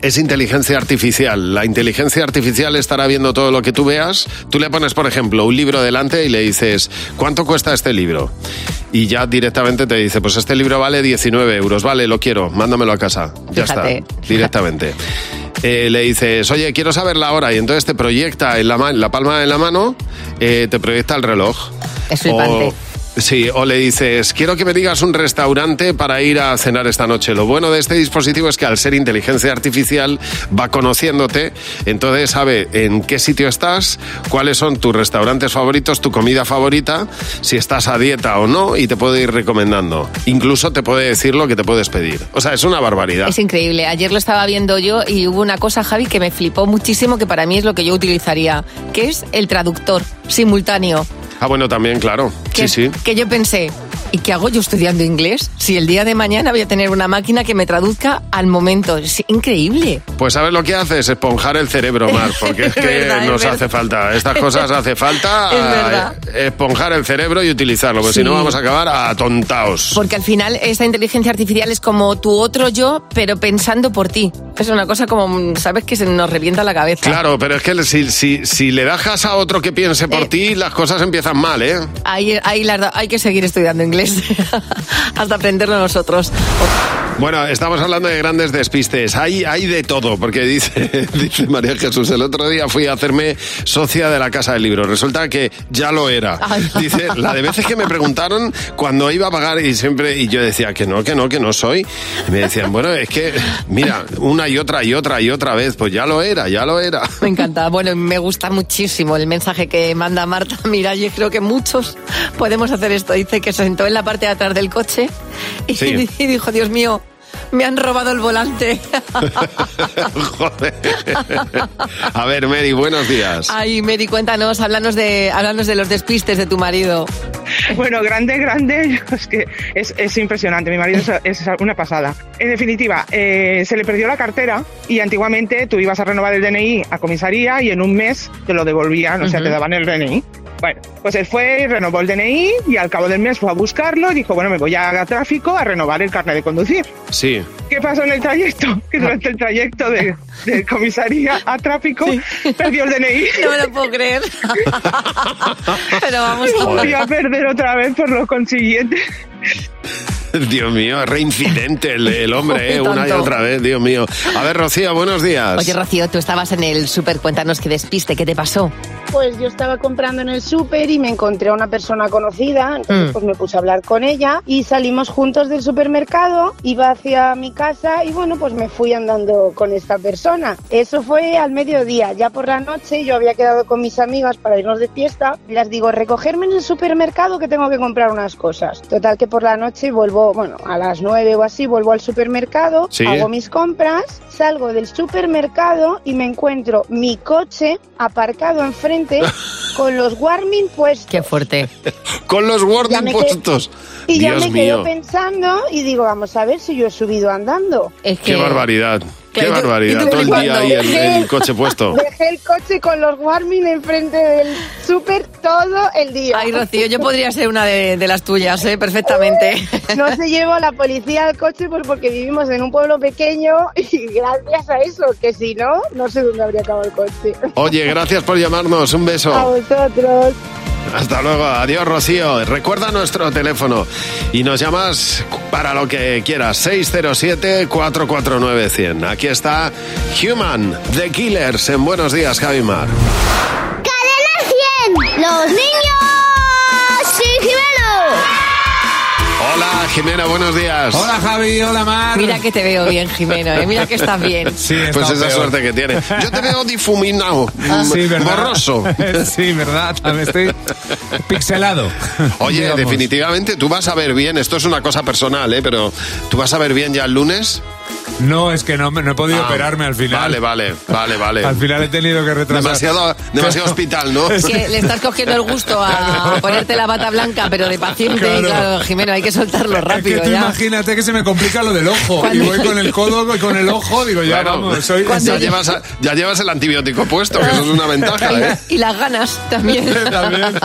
Es inteligencia artificial. La inteligencia artificial estará viendo todo lo que tú veas. Tú le pones, por ejemplo, un libro delante y le dices, ¿cuánto cuesta este libro? Y ya directamente te dice, pues este libro vale 19 euros, vale, lo quiero, mándamelo a casa. Ya Fíjate. está, directamente. Eh, le dices, oye, quiero saber la hora, y entonces te proyecta en la, en la palma de la mano, eh, te proyecta el reloj. Es flipante. O- Sí, o le dices, quiero que me digas un restaurante para ir a cenar esta noche. Lo bueno de este dispositivo es que al ser inteligencia artificial va conociéndote, entonces sabe en qué sitio estás, cuáles son tus restaurantes favoritos, tu comida favorita, si estás a dieta o no, y te puede ir recomendando. Incluso te puede decir lo que te puedes pedir. O sea, es una barbaridad. Es increíble. Ayer lo estaba viendo yo y hubo una cosa, Javi, que me flipó muchísimo, que para mí es lo que yo utilizaría, que es el traductor simultáneo. Ah, bueno, también, claro. Que, Sí, sí. que yo pensé, ¿y qué hago yo estudiando inglés? Si el día de mañana voy a tener una máquina que me traduzca al momento. Es increíble. Pues sabes lo que hace es esponjar el cerebro, Mar, porque es que verdad, nos hace falta. Estas cosas hace falta Es verdad. eh, esponjar el cerebro y utilizarlo, porque Sí. si no vamos a acabar atontados. Porque al final esta inteligencia artificial es como tu otro yo, pero pensando por ti. Es una cosa como, ¿sabes? Que se nos revienta la cabeza. Claro, pero es que si, si, si le dejas a otro que piense por ti, las cosas empiezan mal, ¿eh? Ahí, ahí las hay que seguir estudiando inglés hasta aprenderlo nosotros. Bueno, estamos hablando de grandes despistes. Hay, hay de todo, porque dice, dice María Jesús, el otro día fui a hacerme socia de la Casa del Libro. Resulta que ya lo era. Ay. Dice, la de veces que me preguntaron cuando iba a pagar y siempre, y yo decía que no, que no, que no soy. Y me decían, bueno, es que, mira, una y otra y otra y otra vez, pues ya lo era, ya lo era. Me encanta. Bueno, me gusta muchísimo el mensaje que manda Marta Miralles. Creo que muchos podemos hacer esto. Dice que se sentó en la parte de atrás del coche y, Sí. y dijo, Dios mío, me han robado el volante. Joder. A ver, Mary, buenos días. Ay, Mary, cuéntanos, háblanos de, háblanos de los despistes de tu marido. Bueno, grande, grande, es que es, es impresionante. Mi marido es, es una pasada. En definitiva, eh, se le perdió la cartera y antiguamente tú ibas a renovar el DNI a comisaría y en un mes te lo devolvían, o sea, te daban el DNI. Bueno, pues él fue y renovó el DNI y al cabo del mes fue a buscarlo y dijo, bueno, me voy a tráfico a renovar el carnet de conducir. Sí. ¿Qué pasó en el trayecto? Que durante el trayecto de, de comisaría a tráfico perdió el DNI. No me lo puedo creer. Pero vamos a volvió a perder otra vez por lo consiguiente. Dios mío, reincidente el, el hombre, ¿eh? Una y otra vez, Dios mío. A ver, Rocío, buenos días. Oye, Rocío, tú estabas en el súper, cuéntanos qué despiste, ¿qué te pasó? Pues yo estaba comprando en el súper y me encontré a una persona conocida, entonces Mm. pues me puse a hablar con ella y salimos juntos del supermercado, iba hacia mi casa y bueno, pues me fui andando con esta persona. Eso fue al mediodía, ya por la noche yo había quedado con mis amigas para irnos de fiesta, las digo, recogerme en el supermercado que tengo que comprar unas cosas. Total que por la noche vuelvo, bueno, a las nueve o así, vuelvo al supermercado, Sí. hago mis compras, salgo del supermercado y me encuentro mi coche aparcado enfrente con los warming puestos. Qué fuerte. Con los quedé- puestos. Y ya me quedo pensando y digo, vamos a ver si yo he subido andando. Es qué barbaridad. Qué barbaridad. Todo el día ahí el, dejé- el coche puesto. Dejé el coche con los warming enfrente del súper todo el día. Ay, Rocío, yo podría ser una de, de las tuyas, ¿eh? Perfectamente. No se llevó la policía al coche pues porque vivimos en un pueblo pequeño y gracias a eso, que si no, no sé dónde habría acabado el coche. Oye, gracias por llamarnos. Un A beso. vosotros. Hasta luego. Adiós, Rocío. Recuerda nuestro teléfono y nos llamas para lo que quieras. 607-449-100. Aquí está Human, The Killers, en Buenos Días, Javimar. ¡Cadena 100! ¡Los niños! ¡Sí, Jimeno! Hola, Jimena, buenos días. Hola, Javi. Hola, Mar. Mira que te veo bien, Jimeno, ¿eh? Mira que estás bien. Sí, he Pues esa peor. suerte que tiene. Yo te veo difuminado, Ah, sí, ¿verdad? borroso. sí, ¿verdad? También estoy pixelado. Oye, digamos. definitivamente, tú vas a ver bien, esto es una cosa personal, ¿eh? Pero ¿tú vas a ver bien ya el lunes? No, es que no, me- no he podido Ah, operarme al final. Vale, vale, vale, vale. Al final he tenido que retrasar. Demasiado, demasiado hospital, ¿no? Es que le estás cogiendo el gusto a ponerte la bata blanca, pero de paciente. Claro. Claro, Jimeno, hay que soltarlo Es que rápido tú ya. imagínate que se me complica lo del ojo. Y voy con el codo y con el ojo, digo, ya Bueno, vamos. Soy, ya, llevas, ya llevas el antibiótico puesto, que eso es una ventaja, ¿eh? Y las ganas también. También.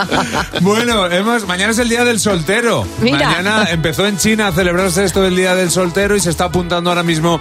Bueno, hemos, mañana es el Día del Soltero. Mira. Mañana empezó en China a celebrarse esto del Día del Soltero y se está apuntando ahora mismo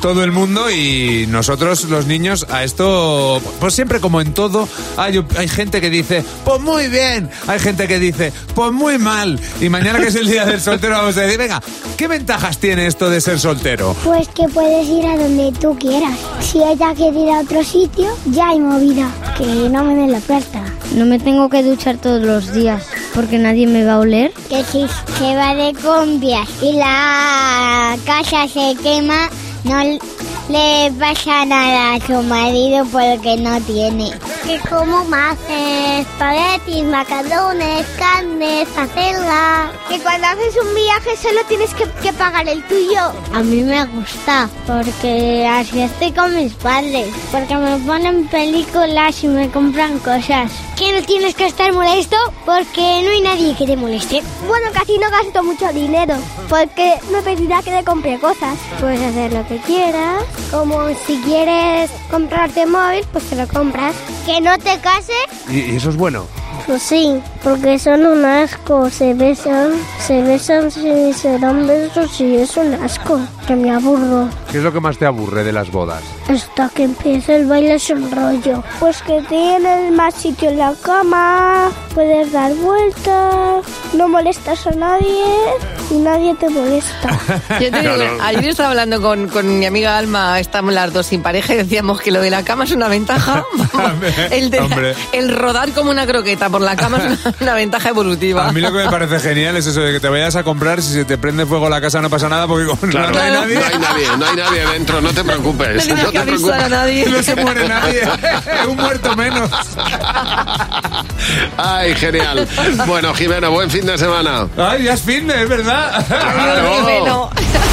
todo el mundo y nosotros los niños a esto, pues siempre como en todo, hay, hay gente que dice, pues muy bien, hay gente que dice, pues muy mal. Y mañana que es el Día del Soltero vamos a decir, venga, ¿qué ventajas tiene esto de ser soltero? Pues que puedes ir a donde tú quieras. Si ella quiere ir a otro sitio, ya hay movida. Que no me den la puerta. No me tengo que duchar todos los días porque nadie me va a oler. Que si se va de compras y la casa se quema, no le pasa nada a su marido porque no tiene. Que como más eh, espaguetis, macarrones, carnes, hacerla. Que cuando haces un viaje solo tienes que, que pagar el tuyo. A mí me gusta porque así estoy con mis padres. Porque me ponen películas y me compran cosas. Que no tienes que estar molesto porque no hay nadie que te moleste. Bueno, casi no gasto mucho dinero porque me pedirá que le compre cosas. Puedes hacer lo que quieras. Como si quieres comprarte móvil, pues te lo compras. Que no te cases, Y, y eso es bueno. Pues sí, porque son un asco. Se besan, se besan, se, se dan besos y es un asco. Que me aburro. ¿Qué es lo que más te aburre de las bodas? Hasta que empiece el baile es un rollo. pues que tienes más sitio en la cama, puedes dar vueltas, no molestas a nadie y nadie te molesta. Yo te digo, ayer estaba hablando con, con mi amiga Alma, estamos las dos sin pareja y decíamos que lo de la cama es una ventaja. el, de- Hombre. el rodar como una croqueta por la cama es una, una ventaja evolutiva. A mí lo que me parece genial es eso de que te vayas a comprar, si se te prende fuego la casa no pasa nada porque Claro, no hay nadie. no hay nadie, no hay nadie dentro, no te preocupes. No tienes no que te avisar a preocupes. nadie. No se muere nadie. Un muerto menos. Ay, genial. Bueno, Jimena, buen fin de semana. Ay, ya es fin de, es verdad. Claro. The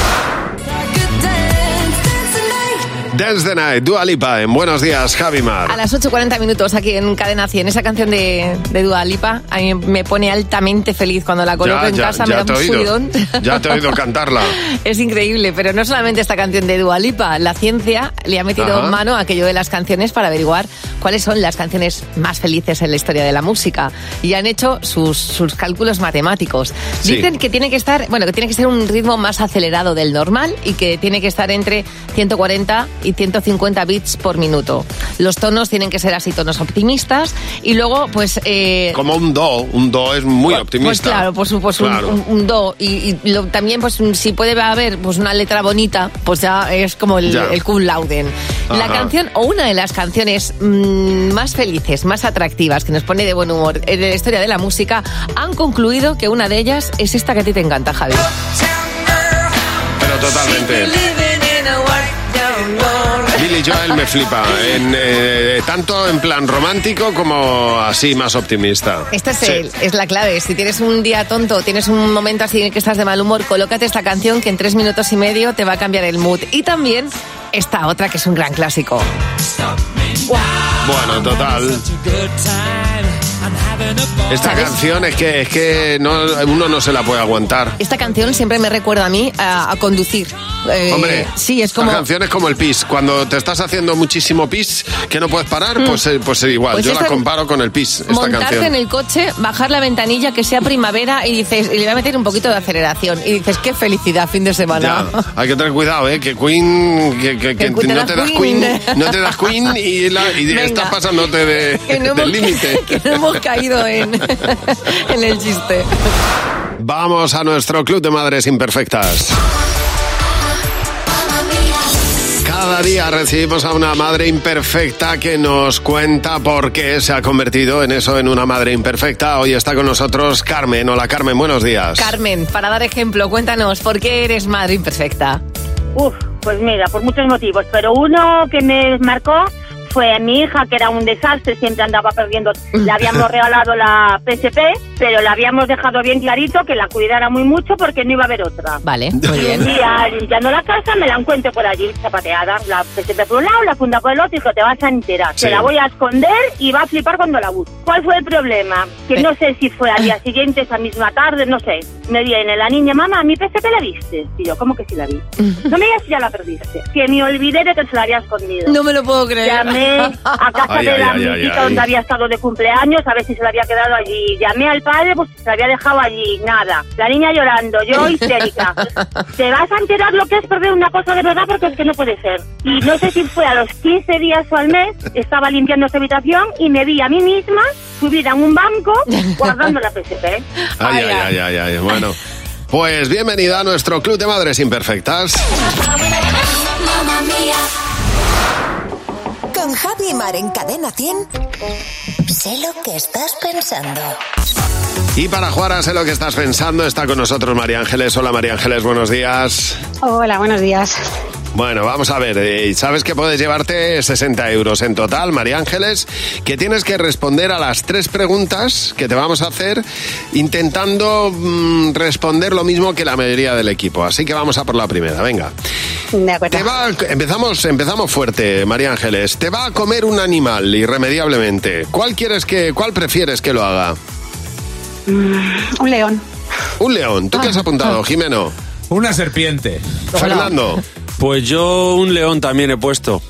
Dance the Night, Dua Lipa, en Buenos Días, Javi Mar. A las 8.40 minutos aquí en Cadena 100. Esa canción de, de Dua Lipa a mí me pone altamente feliz. Cuando la coloco Ya, en ya, casa ya me da un oído. subidón. Ya te he oído cantarla. Es increíble, pero no solamente esta canción de Dua Lipa. La ciencia le ha metido Ajá. mano a aquello de las canciones para averiguar cuáles son las canciones más felices en la historia de la música. Y han hecho sus, sus cálculos matemáticos. Sí. Dicen que tiene que estar, bueno, que tiene que ser un ritmo más acelerado del normal y que tiene que estar entre 140 y 150 bits por minuto. Los tonos tienen que ser así, tonos optimistas. Y luego, pues... eh, Como un do, un do es muy pues optimista. claro, por supuesto, un- Claro. un, un do. Y, y lo- también, pues si puede haber pues una letra bonita, pues ya es como el, el cum lauden. La canción, o una de las canciones mm, más felices, más atractivas, que nos pone de buen humor en la historia de la música, han concluido que una de ellas es esta que a ti te encanta, Javi. Pero totalmente. Billy Joel me flipa, en, eh, tanto en plan romántico como así más optimista. Esta es, Sí. el- es la clave. Si tienes un día tonto, tienes un momento así en el que estás de mal humor, colócate esta canción que en tres minutos y medio te va a cambiar el mood. Y también esta otra que es un gran clásico. Bueno, total. Esta canción es que, es que no, uno no se la puede aguantar. Esta canción siempre me recuerda a mí a, a conducir. Eh, Hombre, sí, es esta como. canción es como el pis. Cuando te estás haciendo muchísimo pis que no puedes parar, pues, eh, pues igual. Pues Yo la comparo con el pis, esta Montarte canción. en el coche, bajar la ventanilla, que sea primavera y dices, y le voy a meter un poquito de aceleración. Y dices, qué felicidad, fin de semana. Ya, hay que tener cuidado, ¿eh? Que Queen, que, que- que no te das Queen. Queen, no te das Queen y, la- y estás pasándote de, Que no del límite. que no hemos caído en, en el chiste. Vamos a nuestro club de madres imperfectas. Cada día recibimos a una madre imperfecta que nos cuenta por qué se ha convertido en eso, en una madre imperfecta. Hoy está con nosotros Carmen. Hola Carmen, buenos días. Carmen, para dar ejemplo, cuéntanos, ¿por qué eres madre imperfecta? Uf, pues mira, por muchos motivos, pero uno que me marcó fue a mi hija, que era un desastre, siempre andaba perdiendo. Le habíamos regalado la PSP, pero le habíamos dejado bien clarito que la cuidara muy mucho porque no iba a haber otra. Vale, muy Y bien. un día, limpiando la casa, me la encuentro por allí, zapateada. La PSP por un lado, la funda por el otro, y dijo, te vas a enterar. Sí. Te la voy a esconder y va a flipar cuando la busque. ¿Cuál fue el problema? Que no sé si fue al día siguiente, esa misma tarde, no sé. Me viene la niña, mamá, mi PSP la viste. Y yo, ¿cómo que sí la vi? No me digas si ya la perdiste. Que me olvidé de que se la había escondido. No me lo puedo creer. Llamé a casa Ay, de ay, la ay, amiguita ay. donde había estado de cumpleaños a ver si se la había quedado allí. Llamé al padre, pues se la había dejado allí. Nada. La niña llorando, yo histérica. Te vas a enterar lo que es perder una cosa de verdad porque es que no puede ser. Y no sé si fue a los 15 días o al mes, estaba limpiando esta habitación y me vi a mí misma subida en un banco guardando la PSP. Ay, ay, ay, ay, ay. Bueno, pues bienvenida a nuestro club de madres imperfectas. Con Javi Mar en Cadena 100. Sé lo que estás pensando. Y para jugar a sé lo que estás pensando, está con nosotros María Ángeles. Hola María Ángeles, buenos días. Hola, buenos días. Bueno, vamos a ver, eh, sabes que puedes llevarte 60 euros en total, María Ángeles, que tienes que responder a las tres preguntas que te vamos a hacer intentando mm, responder lo mismo que la mayoría del equipo. Así que vamos a por la primera, venga. De acuerdo. Te va, empezamos, empezamos fuerte, María Ángeles. Te va a comer un animal irremediablemente. ¿Cuál quieres que, cuál prefieres que lo haga? Mm, un león. Un león. ¿Tú qué has apuntado, Jimeno? Una serpiente. Fernando. Pues yo un león también he puesto.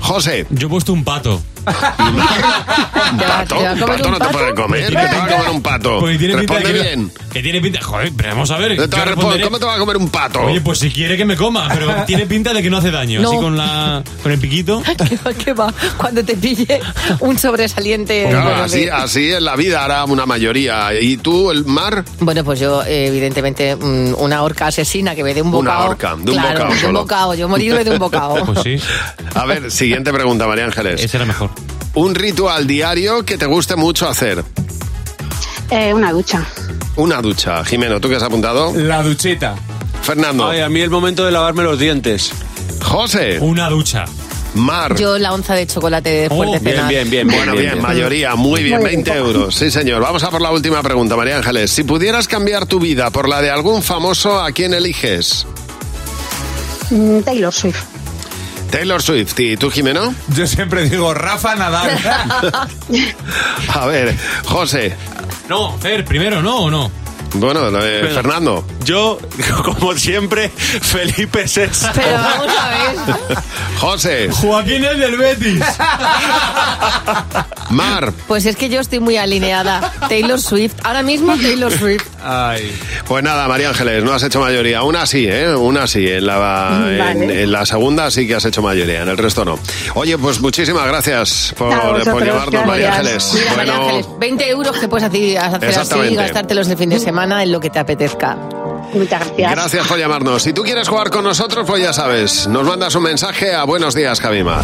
José. Yo he puesto un pato. ¿Un pato? te va a ¿Un comer pato no te puede comer? ¿Qué te va a comer un pato? Porque tiene pinta de Responde que- bien. Que tiene pinta. Joder, pero vamos a ver. Yo responderé- ¿Cómo te va a comer un pato? Oye, pues si quiere que me coma, pero tiene pinta de que no hace daño. No. Así con la con el piquito. ¿Qué va, qué va? Cuando te pille un sobresaliente. Claro, bueno, así, de- así en la vida hará una mayoría. ¿Y tú, el mar? Bueno, pues yo, eh, evidentemente, mm, una orca asesina que me dé un Una bocado. orca, de un Claro, bocado de un solo. bocado. Yo morirme de un bocado. Pues sí. A ver, siguiente pregunta, María Ángeles. Ese era mejor. Un ritual diario que te guste mucho hacer. Eh, una ducha. Una ducha. Jimeno, ¿tú qué has apuntado? La duchita. Fernando. Ay, a mí el momento de lavarme los dientes. José. Una ducha. Mar. Yo la onza de chocolate de bien, cenar. bien, bien, Bueno, bien, bien. mayoría, muy bien, Muy bien. 20 euros. Sí, señor. Vamos a por la última pregunta, María Ángeles. Si pudieras cambiar tu vida por la de algún famoso, ¿a quién eliges? Mm, Taylor Swift. Taylor Swift. ¿Y tú, Jimeno? Yo siempre digo Rafa Nadal. A ver, José. No, Fer, primero, ¿no o no? Bueno, eh, Pero- Fernando. Yo, como siempre, Felipe Sesa. Pero vamos a ver. José. Joaquín es del Betis. Mar. Pues es que yo estoy muy alineada. Taylor Swift. Ahora mismo Taylor Swift. Ay. Pues nada, María Ángeles, no has hecho mayoría. Una sí, ¿eh? Una sí. En la, en, Vale. en la segunda sí que has hecho mayoría, en el resto no. Oye, pues muchísimas gracias por, A vosotros, por llamarnos, María. Ángeles. Mira, María Ángeles, 20 euros que puedes hacer, hacer así y gastártelos de fin de semana en lo que te apetezca. Muchas gracias. Gracias por llamarnos. Si tú quieres jugar con nosotros, pues ya sabes, nos mandas un mensaje a Buenos Días, Javimar.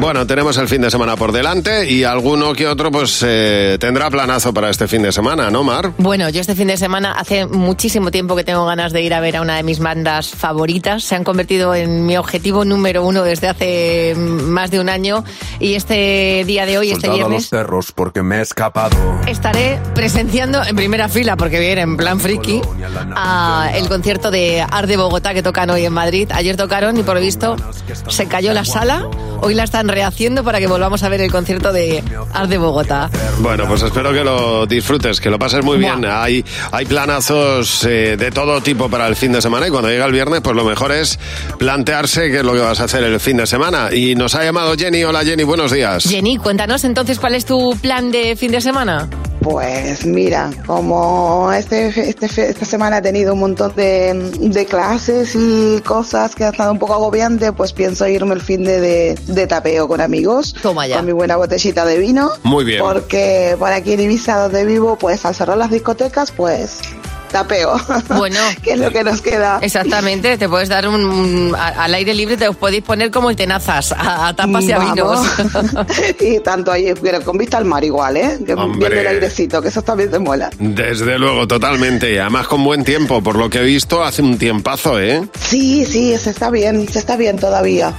Bueno, tenemos el fin de semana por delante y alguno que otro pues eh, tendrá planazo para este fin de semana, ¿no, Mar? Bueno, yo este fin de semana hace muchísimo tiempo que tengo ganas de ir a ver a una de mis bandas favoritas. Se han convertido en mi objetivo número uno desde hace más de un año y este día de hoy, este a los viernes, cerros porque me he escapado. estaré presenciando en primera fila, porque viene en plan friki, a el concierto de Art de Bogotá que tocan hoy en Madrid. Ayer tocaron y por lo visto se cayó la sala. Hoy la están rehaciendo para que volvamos a ver el concierto de Art de Bogotá. Bueno, pues espero que lo disfrutes, que lo pases muy bien. Hay, hay planazos eh, de todo tipo para el fin de semana y cuando llega el viernes, pues lo mejor es plantearse qué es lo que vas a hacer el fin de semana. Y nos ha llamado Jenny. Hola Jenny, buenos días. Jenny, cuéntanos entonces cuál es tu plan de fin de semana. Pues mira, como este, este fe- esta semana he tenido un montón de, de clases y cosas que ha estado un poco agobiante, pues pienso irme el fin de, de, de tapeo con amigos. Toma ya. Con mi buena botellita de vino. Muy bien. Porque por aquí en Ibiza, donde vivo, pues al cerrar las discotecas, pues tapeo. Bueno. que es lo que nos queda. Exactamente, te puedes dar un, un- a- al aire libre, te os podéis poner como el tenazas, a, a tapas y a vinos. Y tanto ahí, pero con vista al mar igual, ¿eh? Que Hombre. viendo el airecito, que eso también te mola. Desde luego, totalmente. Y además con buen tiempo, por lo que he visto, hace un tiempazo, ¿eh? Sí, sí, se está bien, se está bien todavía.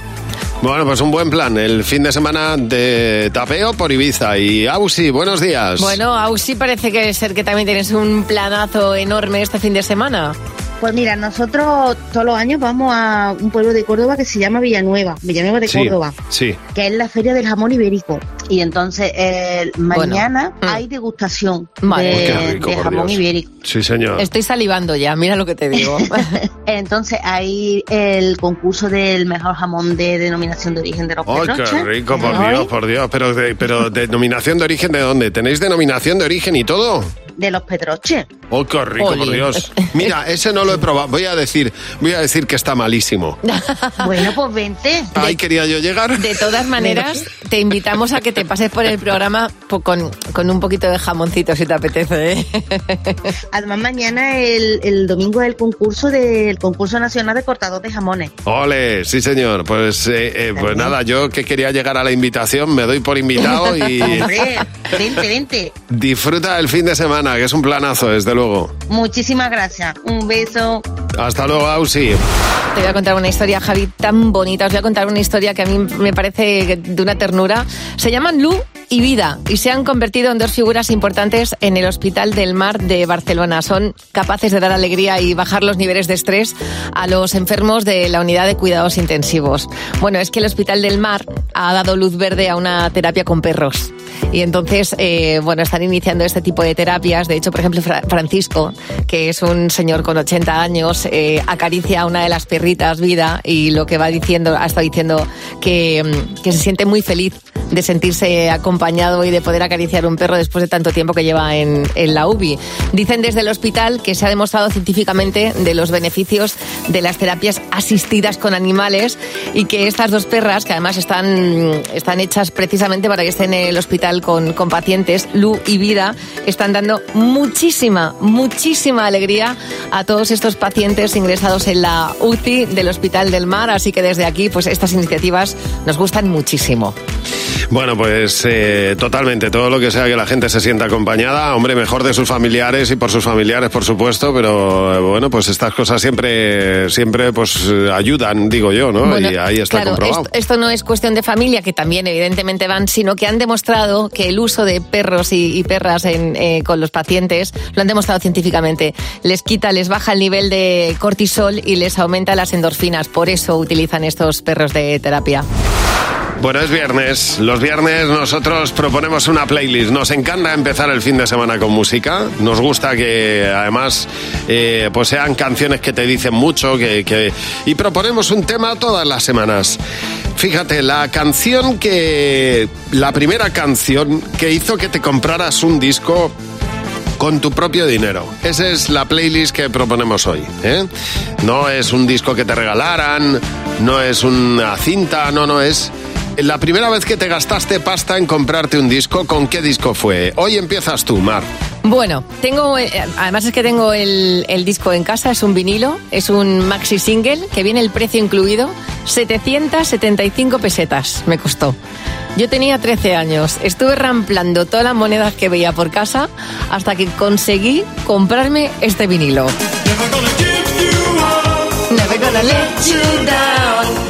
Bueno, pues un buen plan. El fin de semana de tapeo por Ibiza. Y Ausi, buenos días. Bueno, Ausi parece que ser que también tienes un planazo enorme este fin de semana. Pues mira, nosotros todos los años vamos a un pueblo de Córdoba que se llama Villanueva, Villanueva de Sí, Córdoba, Sí. que es la feria del jamón ibérico. Y entonces eh, mañana hay degustación Vale. de, rico, de por jamón Dios. ibérico. Sí, señor. Estoy salivando ya, mira lo que te digo. Entonces hay el concurso del mejor jamón de denominación de origen de los ¡Ay, qué rico, por Hoy, Dios, por Dios! Pero, de, pero ¿denominación de origen de dónde? ¿Tenéis denominación de origen y todo? De los Pedroches. ¡Oh, qué rico, por Ole. Dios! Mira, ese no lo he probado. Voy a decir, voy a decir que está malísimo. Bueno, pues vente. Ahí quería yo llegar. De todas maneras, te invitamos a que te pases por el programa po- con, con un poquito de jamoncito si te apetece. ¿eh? Además mañana el, el domingo es el concurso del concurso nacional de cortador de jamones. ¡Ole! Sí, señor. Pues, eh, eh, pues nada, yo que quería llegar a la invitación, me doy por invitado y Hombre, vente, vente. disfruta el fin de semana, que es un planazo, desde luego. Muchísimas gracias. Un beso. Hasta luego, Ausi. Te voy a contar una historia, Javi, tan bonita. Os voy a contar una historia que a mí me parece de una ternura. Se llaman Lu y Vida y se han convertido en dos figuras importantes en el Hospital del Mar de Barcelona. Son capaces de dar alegría y bajar los niveles de estrés a los enfermos de la unidad de cuidados intensivos. Bueno, es que el Hospital del Mar ha dado luz verde a una terapia con perros. Y entonces, eh, bueno, están iniciando este tipo de terapias. De hecho, por ejemplo, Fra- Francisco, que es un señor con 80 años, eh, acaricia a una de las perritas, Vida, y lo que va diciendo, ha estado diciendo que, mm, que se siente muy feliz de sentirse acompañado y de poder acariciar un perro después de tanto tiempo que lleva en, en la UBI. Dicen desde el hospital que se ha demostrado científicamente de los beneficios de las terapias asistidas con animales y que estas dos perras, que además están, están hechas precisamente para que estén en el hospital con, con pacientes, Lu y Vida, están dando muchísima, muchísima alegría a todos estos pacientes ingresados en la UCI del Hospital del Mar. Así que desde aquí, pues estas iniciativas nos gustan muchísimo. Bueno, pues eh, totalmente, todo lo que sea que la gente se sienta acompañada, hombre, mejor de sus familiares y por sus familiares, por supuesto, pero eh, bueno, pues estas cosas siempre, siempre pues ayudan, digo yo, ¿no? Bueno, y ahí está claro, comprobado. Esto, esto no es cuestión de familia, que también evidentemente van, sino que han demostrado que el uso de perros y, y perras en, eh, con los pacientes, lo han demostrado científicamente, les quita, les baja el nivel de cortisol y les aumenta las endorfinas. Por eso utilizan estos perros de terapia. Bueno, es viernes. Los viernes nosotros proponemos una playlist. Nos encanta empezar el fin de semana con música. Nos gusta que además eh, pues sean canciones que te dicen mucho que, que- y proponemos un tema todas las semanas. Fíjate, la canción que... La primera canción que hizo que te compraras un disco con tu propio dinero. Esa es la playlist que proponemos hoy. ¿eh? No es un disco que te regalaran, no es una cinta, no, no es... La primera vez que te gastaste pasta en comprarte un disco, ¿con qué disco fue? Hoy empiezas tú, Mar. Bueno, tengo, eh, además es que tengo el, el disco en casa, es un vinilo, es un maxi single que viene el precio incluido, 775 pesetas me costó. Yo tenía 13 años, estuve ramplando todas las monedas que veía por casa hasta que conseguí comprarme este vinilo. Never gonna let you down.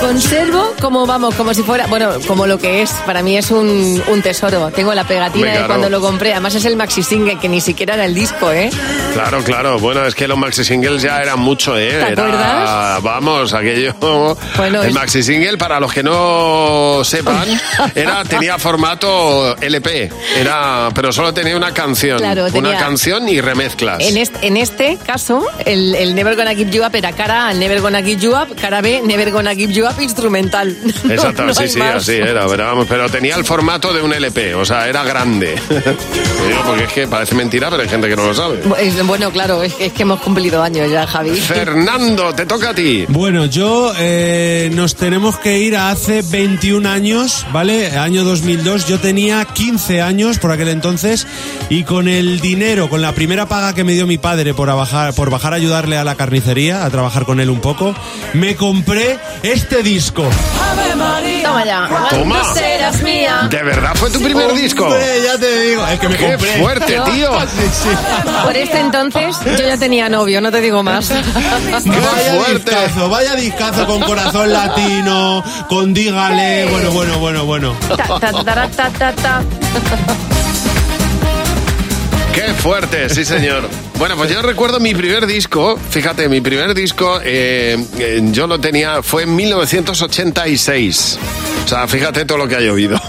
Conservo como vamos, como si fuera, bueno, como lo que es. Para mí es un, un tesoro. Tengo la pegatina de cuando lo compré. Además es el maxi single que ni siquiera era el disco, ¿eh? Claro, claro. Bueno, es que los maxi singles ya eran mucho, ¿eh? ¿Te Era- acuerdas? Vamos, aquello. Bueno, el es- maxi single, para los que no sepan, era tenía formato LP. Era, pero solo tenía una canción. Claro, Una tenía- canción y remezclas. En este, en este caso, el, el Never Gonna Give You Up era cara A, el Never Gonna Give You Up, cara B, Never Gonna Give You Up instrumental. No- Exacto, no sí, sí, más. así era, pero, vamos, pero tenía el formato de un LP, o sea, era grande. Lo digo porque es que parece mentira, pero hay gente que no lo sabe. Bueno, claro, es, es que hemos cumplido años ya, Javi. Fernando, te toca a ti. Bueno, yo eh, nos tenemos que ir a hace 21 años, ¿vale? Año 2002. Yo tenía 15 años por aquel entonces y con el dinero, con la primera paga que me dio mi padre por, a bajar, por bajar a ayudarle a la carnicería, a trabajar con él un poco, me compré este disco. Toma ya. Toma. Serás mía. ¿De verdad fue tu primer disco? Hombre, ya te digo, es que me ¡Qué compré. fuerte, Yo- tío! Por este entonces yo ya tenía novio, no te digo más. Vaya fuerte! discazo, vaya discazo con corazón latino, con dígale, bueno, bueno, bueno, bueno. Ta, ta, ta, ta, ta, ta. ¡Qué fuerte! Sí, señor. Bueno, pues yo recuerdo mi primer disco, fíjate, mi primer disco, eh, eh, yo lo tenía, fue en 1986. O sea, fíjate todo lo que ha llovido.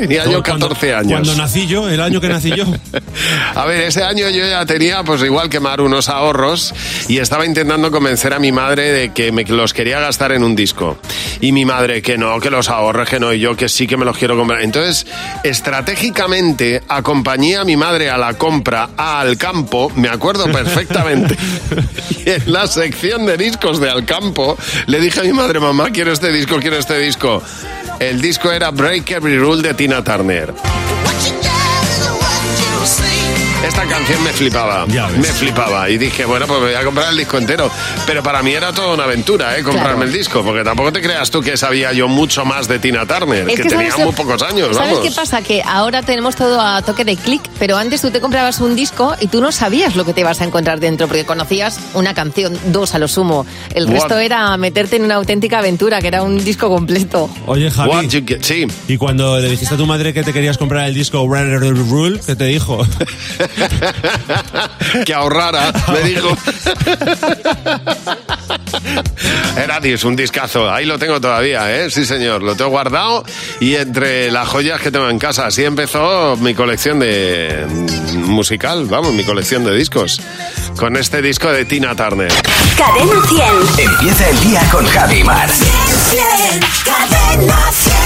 Tenía yo Cuando- 14 años. Cuando nací yo, el año que nací yo. A ver, ese año yo ya tenía, pues igual que Mar, unos ahorros y estaba intentando convencer a mi madre de que me los quería gastar en un disco. Y mi madre, que no, que los ahorros, que no, y yo que sí que me los quiero comprar. Entonces, estratégicamente, acompañé a mi madre a la compra al campo, me acuerdo perfectamente. y en la sección de discos de al campo, le dije a mi madre, mamá, quiero este disco, quiero este disco. El disco era Break Every Rule de Tina Turner. Esta canción me flipaba, me flipaba y dije, bueno, pues me voy a comprar el disco entero. Pero para mí era toda una aventura, ¿eh? Comprarme Claro. el disco, porque tampoco te creas tú que sabía yo mucho más de Tina Turner, Es que, que tenía ¿sabes muy pocos años, ¿Sabes vamos. qué pasa? Que ahora tenemos todo a toque de clic, pero antes tú te comprabas un disco y tú no sabías lo que te ibas a encontrar dentro, porque conocías una canción, dos a lo sumo. El What? resto era meterte en una auténtica aventura, que era un disco completo. Oye, Javi. Sí. Y cuando le dijiste a tu madre que te querías comprar el disco Runner the Rule, ¿qué te dijo? que ahorrara, me dijo. Era es un discazo, ahí lo tengo todavía, ¿eh? Sí, señor, lo tengo guardado y entre las joyas que tengo en casa, así empezó mi colección de musical, vamos, mi colección de discos, con este disco de Tina Turner. Cadena 100. Empieza el día con Javi Mar. Cadena 100.